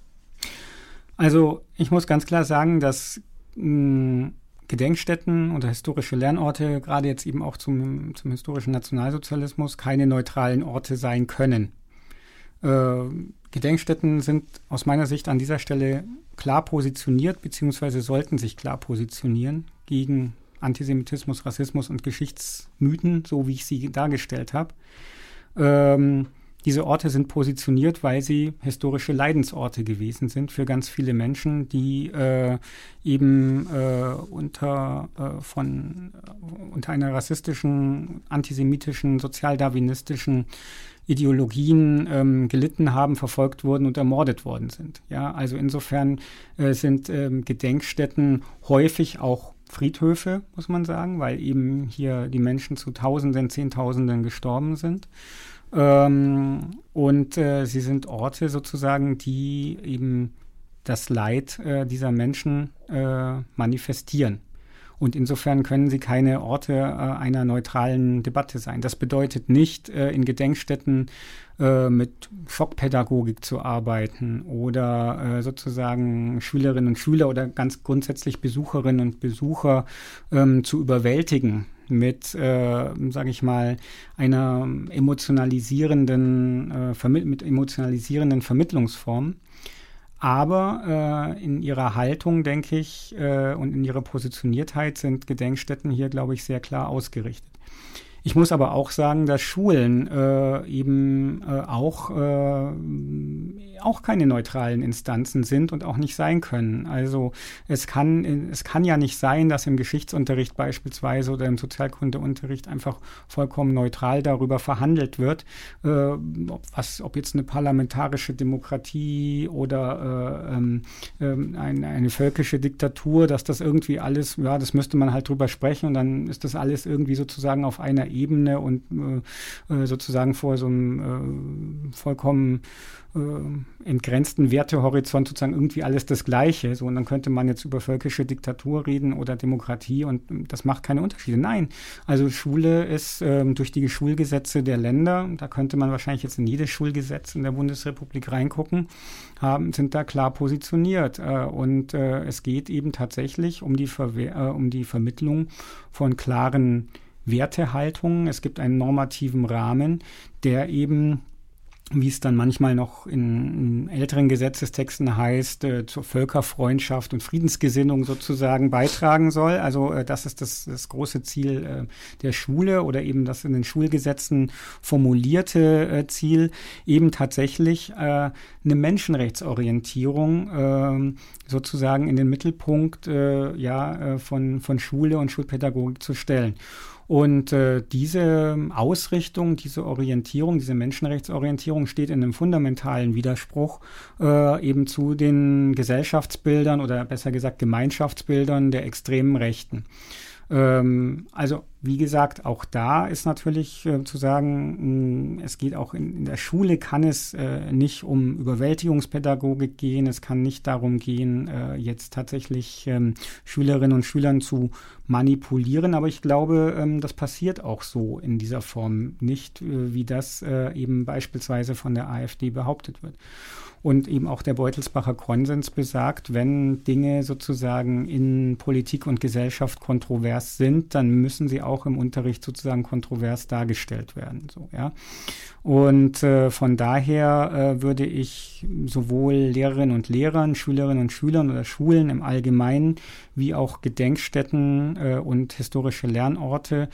Speaker 2: Also ich muss ganz klar sagen, dass mh, Gedenkstätten oder historische Lernorte, gerade jetzt eben auch zum, zum historischen Nationalsozialismus, keine neutralen Orte sein können. Äh, Gedenkstätten sind aus meiner Sicht an dieser Stelle klar positioniert, beziehungsweise sollten sich klar positionieren gegen Antisemitismus, Rassismus und Geschichtsmythen, so wie ich sie dargestellt habe. Ähm, diese Orte sind positioniert, weil sie historische Leidensorte gewesen sind für ganz viele Menschen, die äh, eben äh, unter, äh, von, äh, unter einer rassistischen, antisemitischen, sozialdarwinistischen Ideologien ähm, gelitten haben, verfolgt wurden und ermordet worden sind. Ja, also insofern äh, sind ähm, Gedenkstätten häufig auch Friedhöfe, muss man sagen, weil eben hier die Menschen zu Tausenden, Zehntausenden gestorben sind. Ähm, und äh, sie sind Orte sozusagen, die eben das Leid äh, dieser Menschen äh, manifestieren. Und insofern können sie keine Orte äh, einer neutralen Debatte sein. Das bedeutet nicht, äh, in Gedenkstätten äh, mit Schockpädagogik zu arbeiten oder äh, sozusagen Schülerinnen und Schüler oder ganz grundsätzlich Besucherinnen und Besucher ähm, zu überwältigen mit, äh, sage ich mal, einer emotionalisierenden, äh, mit emotionalisierenden Vermittlungsform. Aber äh, in ihrer Haltung, denke ich, äh, und in ihrer Positioniertheit sind Gedenkstätten hier, glaube ich, sehr klar ausgerichtet. Ich muss aber auch sagen, dass Schulen äh, eben äh, auch äh, auch keine neutralen Instanzen sind und auch nicht sein können. Also es kann, es kann ja nicht sein, dass im Geschichtsunterricht beispielsweise oder im Sozialkundeunterricht einfach vollkommen neutral darüber verhandelt wird, äh, ob, was, ob jetzt eine parlamentarische Demokratie oder äh, ähm, äh, eine, eine völkische Diktatur, dass das irgendwie alles, ja, das müsste man halt drüber sprechen und dann ist das alles irgendwie sozusagen auf einer Ebene und äh, äh sozusagen vor so einem äh, vollkommen äh, entgrenzten Wertehorizont sozusagen irgendwie alles das Gleiche. So, und dann könnte man jetzt über völkische Diktatur reden oder Demokratie und das macht keine Unterschiede. Nein, also Schule ist ähm, durch die Schulgesetze der Länder, da könnte man wahrscheinlich jetzt in jedes Schulgesetz in der Bundesrepublik reingucken, haben, sind da klar positioniert. Äh, und äh, es geht eben tatsächlich um die, Verwehr, äh, um die Vermittlung von klaren Wertehaltungen. Es gibt einen normativen Rahmen, der eben wie es dann manchmal noch in, in älteren Gesetzestexten heißt, äh, zur Völkerfreundschaft und Friedensgesinnung sozusagen beitragen soll. Also äh, das ist das, das große Ziel äh, der Schule oder eben das in den Schulgesetzen formulierte äh, Ziel, eben tatsächlich äh, eine Menschenrechtsorientierung ähm, sozusagen in den Mittelpunkt äh, ja, von, von Schule und Schulpädagogik zu stellen. Und äh, diese Ausrichtung, diese Orientierung, diese Menschenrechtsorientierung steht in einem fundamentalen Widerspruch äh, eben zu den Gesellschaftsbildern oder besser gesagt Gemeinschaftsbildern der extremen Rechten. Ähm, also wie gesagt, auch da ist natürlich äh, zu sagen, mh, es geht auch in, in, der Schule kann es äh, nicht um Überwältigungspädagogik gehen, es kann nicht darum gehen, äh, jetzt tatsächlich ähm, Schülerinnen und Schülern zu manipulieren, aber ich glaube, ähm, das passiert auch so in dieser Form nicht, äh, wie das äh, eben beispielsweise von der AfD behauptet wird. Und eben auch der Beutelsbacher Konsens besagt, wenn Dinge sozusagen in Politik und Gesellschaft kontrovers sind, dann müssen sie im Unterricht sozusagen kontrovers dargestellt werden. So, ja. Und äh, von daher äh, würde ich sowohl Lehrerinnen und Lehrern, Schülerinnen und Schülern oder Schulen im Allgemeinen wie auch Gedenkstätten äh, und historische Lernorte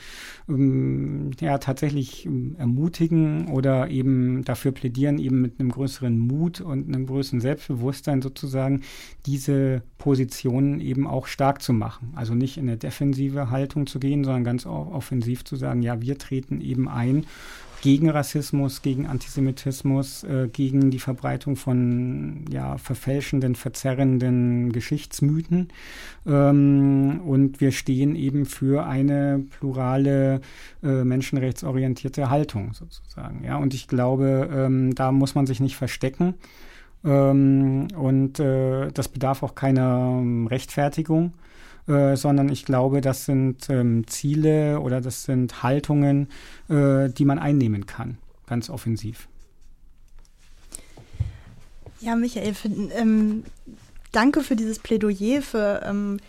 Speaker 2: ähm, ja tatsächlich ähm, ermutigen oder eben dafür plädieren, eben mit einem größeren Mut und einem größeren Selbstbewusstsein sozusagen diese Positionen eben auch stark zu machen. Also nicht in eine defensive Haltung zu gehen, sondern ganz offensiv zu sagen, ja, wir treten eben ein gegen Rassismus, gegen Antisemitismus, äh, gegen die Verbreitung von ja, verfälschenden, verzerrenden Geschichtsmythen. Ähm, und wir stehen eben für eine plurale, äh, menschenrechtsorientierte Haltung sozusagen. Ja, und ich glaube, ähm, da muss man sich nicht verstecken. Ähm, und äh, das bedarf auch keiner ähm, Rechtfertigung. Äh, sondern ich glaube, das sind ähm, Ziele oder das sind Haltungen, äh, die man einnehmen kann, ganz offensiv.
Speaker 1: Ja, Michael, für, ähm, danke für dieses Plädoyer, für ähm,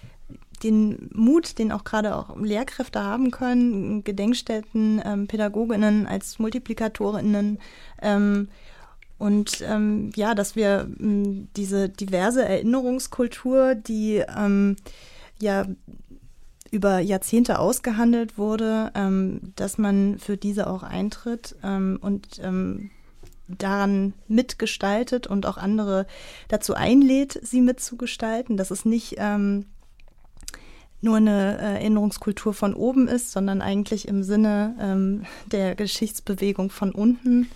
Speaker 1: den Mut, den auch gerade auch Lehrkräfte haben können, Gedenkstätten, ähm, Pädagoginnen als Multiplikatorinnen. Ähm, und ähm, ja, dass wir ähm, diese diverse Erinnerungskultur, die ähm, ja über Jahrzehnte ausgehandelt wurde, ähm, dass man für diese auch eintritt ähm, und ähm, daran mitgestaltet und auch andere dazu einlädt, sie mitzugestalten, dass es nicht ähm, nur eine Erinnerungskultur von oben ist, sondern eigentlich im Sinne ähm, der Geschichtsbewegung von unten.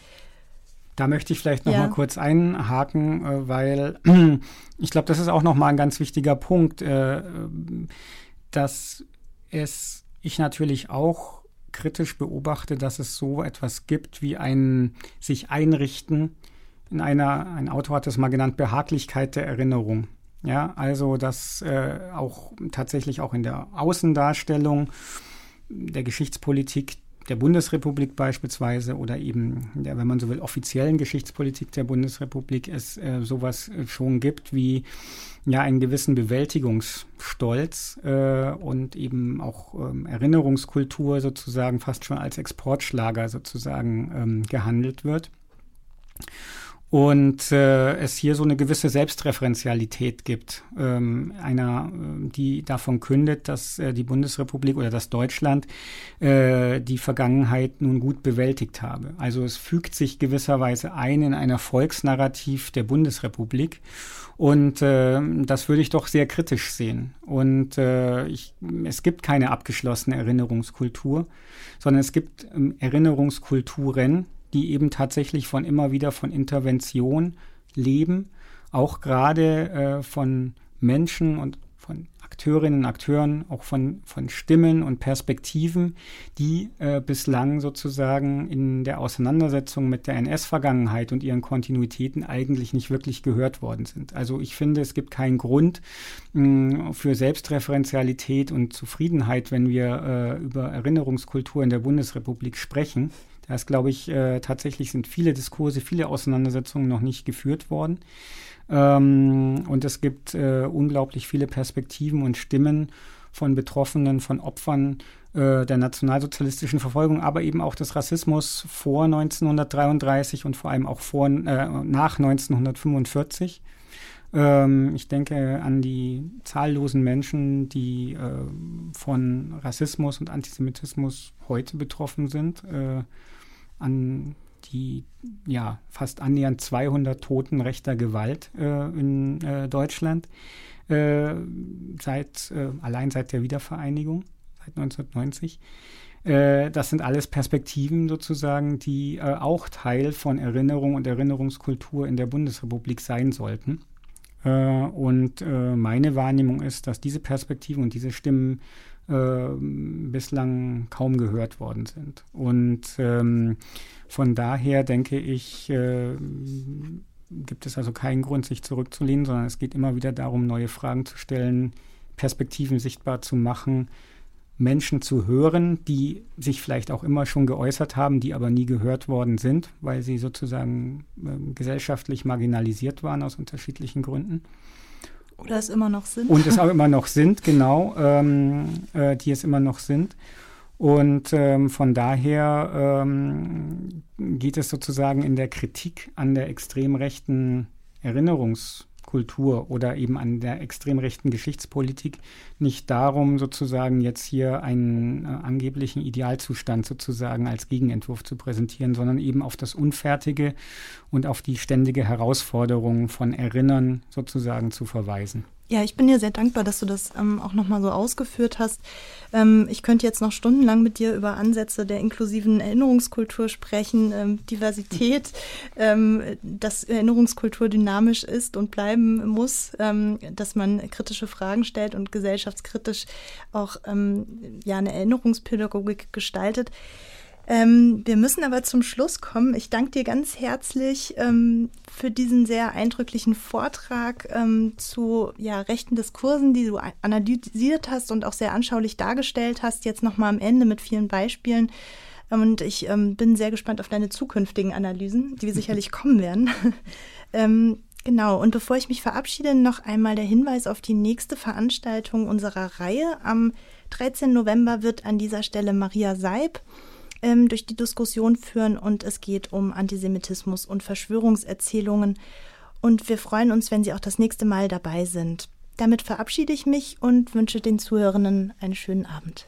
Speaker 2: Da möchte ich vielleicht noch ja. mal kurz einhaken, äh, weil ich glaube, das ist auch noch mal ein ganz wichtiger Punkt. Äh, dass es ich natürlich auch kritisch beobachte, dass es so etwas gibt wie ein sich einrichten in einer, ein Autor hat es mal genannt, Behaglichkeit der Erinnerung. Ja, also dass äh, auch tatsächlich auch in der Außendarstellung der Geschichtspolitik der Bundesrepublik beispielsweise oder eben, der, wenn man so will, offiziellen Geschichtspolitik der Bundesrepublik es äh, sowas schon gibt wie ja einen gewissen Bewältigungsstolz äh, und eben auch ähm, Erinnerungskultur sozusagen fast schon als Exportschlager sozusagen ähm, gehandelt wird. Und äh, es hier so eine gewisse Selbstreferenzialität gibt, ähm, einer, äh, die davon kündet, dass äh, die Bundesrepublik oder dass Deutschland äh, die Vergangenheit nun gut bewältigt habe. Also es fügt sich gewisserweise ein in ein Erfolgsnarrativ der Bundesrepublik und äh, das würde ich doch sehr kritisch sehen. Und äh, ich, es gibt keine abgeschlossene Erinnerungskultur, sondern es gibt ähm, Erinnerungskulturen, die eben tatsächlich von immer wieder von Intervention leben, auch gerade äh, von Menschen und von Akteurinnen und Akteuren, auch von, von Stimmen und Perspektiven, die äh, bislang sozusagen in der Auseinandersetzung mit der NS-Vergangenheit und ihren Kontinuitäten eigentlich nicht wirklich gehört worden sind. Also ich finde, es gibt keinen Grund mh, für Selbstreferenzialität und Zufriedenheit, wenn wir äh, über Erinnerungskultur in der Bundesrepublik sprechen. Da ist, glaube ich, äh, tatsächlich sind viele Diskurse, viele Auseinandersetzungen noch nicht geführt worden. Ähm, und es gibt äh, unglaublich viele Perspektiven und Stimmen von Betroffenen, von Opfern äh, der nationalsozialistischen Verfolgung, aber eben auch des Rassismus vor 1933 und vor allem auch vor, äh, nach 1945. Ähm, ich denke an die zahllosen Menschen, die äh, von Rassismus und Antisemitismus heute betroffen sind, äh, an die ja fast annähernd 200 Toten rechter Gewalt äh, in äh, Deutschland äh, seit äh, allein seit der Wiedervereinigung seit 1990. Äh, das sind alles Perspektiven sozusagen, die äh, auch Teil von Erinnerung und Erinnerungskultur in der Bundesrepublik sein sollten. und meine Wahrnehmung ist, dass diese Perspektiven und diese Stimmen bislang kaum gehört worden sind. Und ähm, von daher denke ich, äh, gibt es also keinen Grund, sich zurückzulehnen, sondern es geht immer wieder darum, neue Fragen zu stellen, Perspektiven sichtbar zu machen, Menschen zu hören, die sich vielleicht auch immer schon geäußert haben, die aber nie gehört worden sind, weil sie sozusagen äh, gesellschaftlich marginalisiert waren aus unterschiedlichen Gründen.
Speaker 1: Oder es immer noch sind.
Speaker 2: Und es auch immer noch sind, genau, ähm, äh, die es immer noch sind. Und ähm, von daher ähm, geht es sozusagen in der Kritik an der extrem rechten Erinnerungskultur oder eben an der extrem rechten Geschichtspolitik nicht darum, sozusagen jetzt hier einen äh, angeblichen Idealzustand sozusagen als Gegenentwurf zu präsentieren, sondern eben auf das Unfertige und auf die ständige Herausforderung von Erinnern sozusagen zu verweisen.
Speaker 1: Ja, ich bin dir sehr dankbar, dass du das ähm, auch nochmal so ausgeführt hast. Ähm, ich könnte jetzt noch stundenlang mit dir über Ansätze der inklusiven Erinnerungskultur sprechen, ähm, Diversität, ähm, dass Erinnerungskultur dynamisch ist und bleiben muss, ähm, dass man kritische Fragen stellt und gesellschaftskritisch auch ähm, ja, eine Erinnerungspädagogik gestaltet. Ähm, wir müssen aber zum Schluss kommen. Ich danke dir ganz herzlich ähm, für diesen sehr eindrücklichen Vortrag ähm, zu ja, rechten Diskursen, die du analysiert hast und auch sehr anschaulich dargestellt hast. Jetzt nochmal am Ende mit vielen Beispielen. Und ich ähm, bin sehr gespannt auf deine zukünftigen Analysen, die wir sicherlich kommen werden. Ähm, genau, und bevor ich mich verabschiede, noch einmal der Hinweis auf die nächste Veranstaltung unserer Reihe. Am 13. November wird an dieser Stelle Maria Seib ähm, durch die Diskussion führen und es geht um Antisemitismus und Verschwörungserzählungen. Und wir freuen uns, wenn Sie auch das nächste Mal dabei sind. Damit verabschiede ich mich und wünsche den Zuhörenden einen schönen Abend.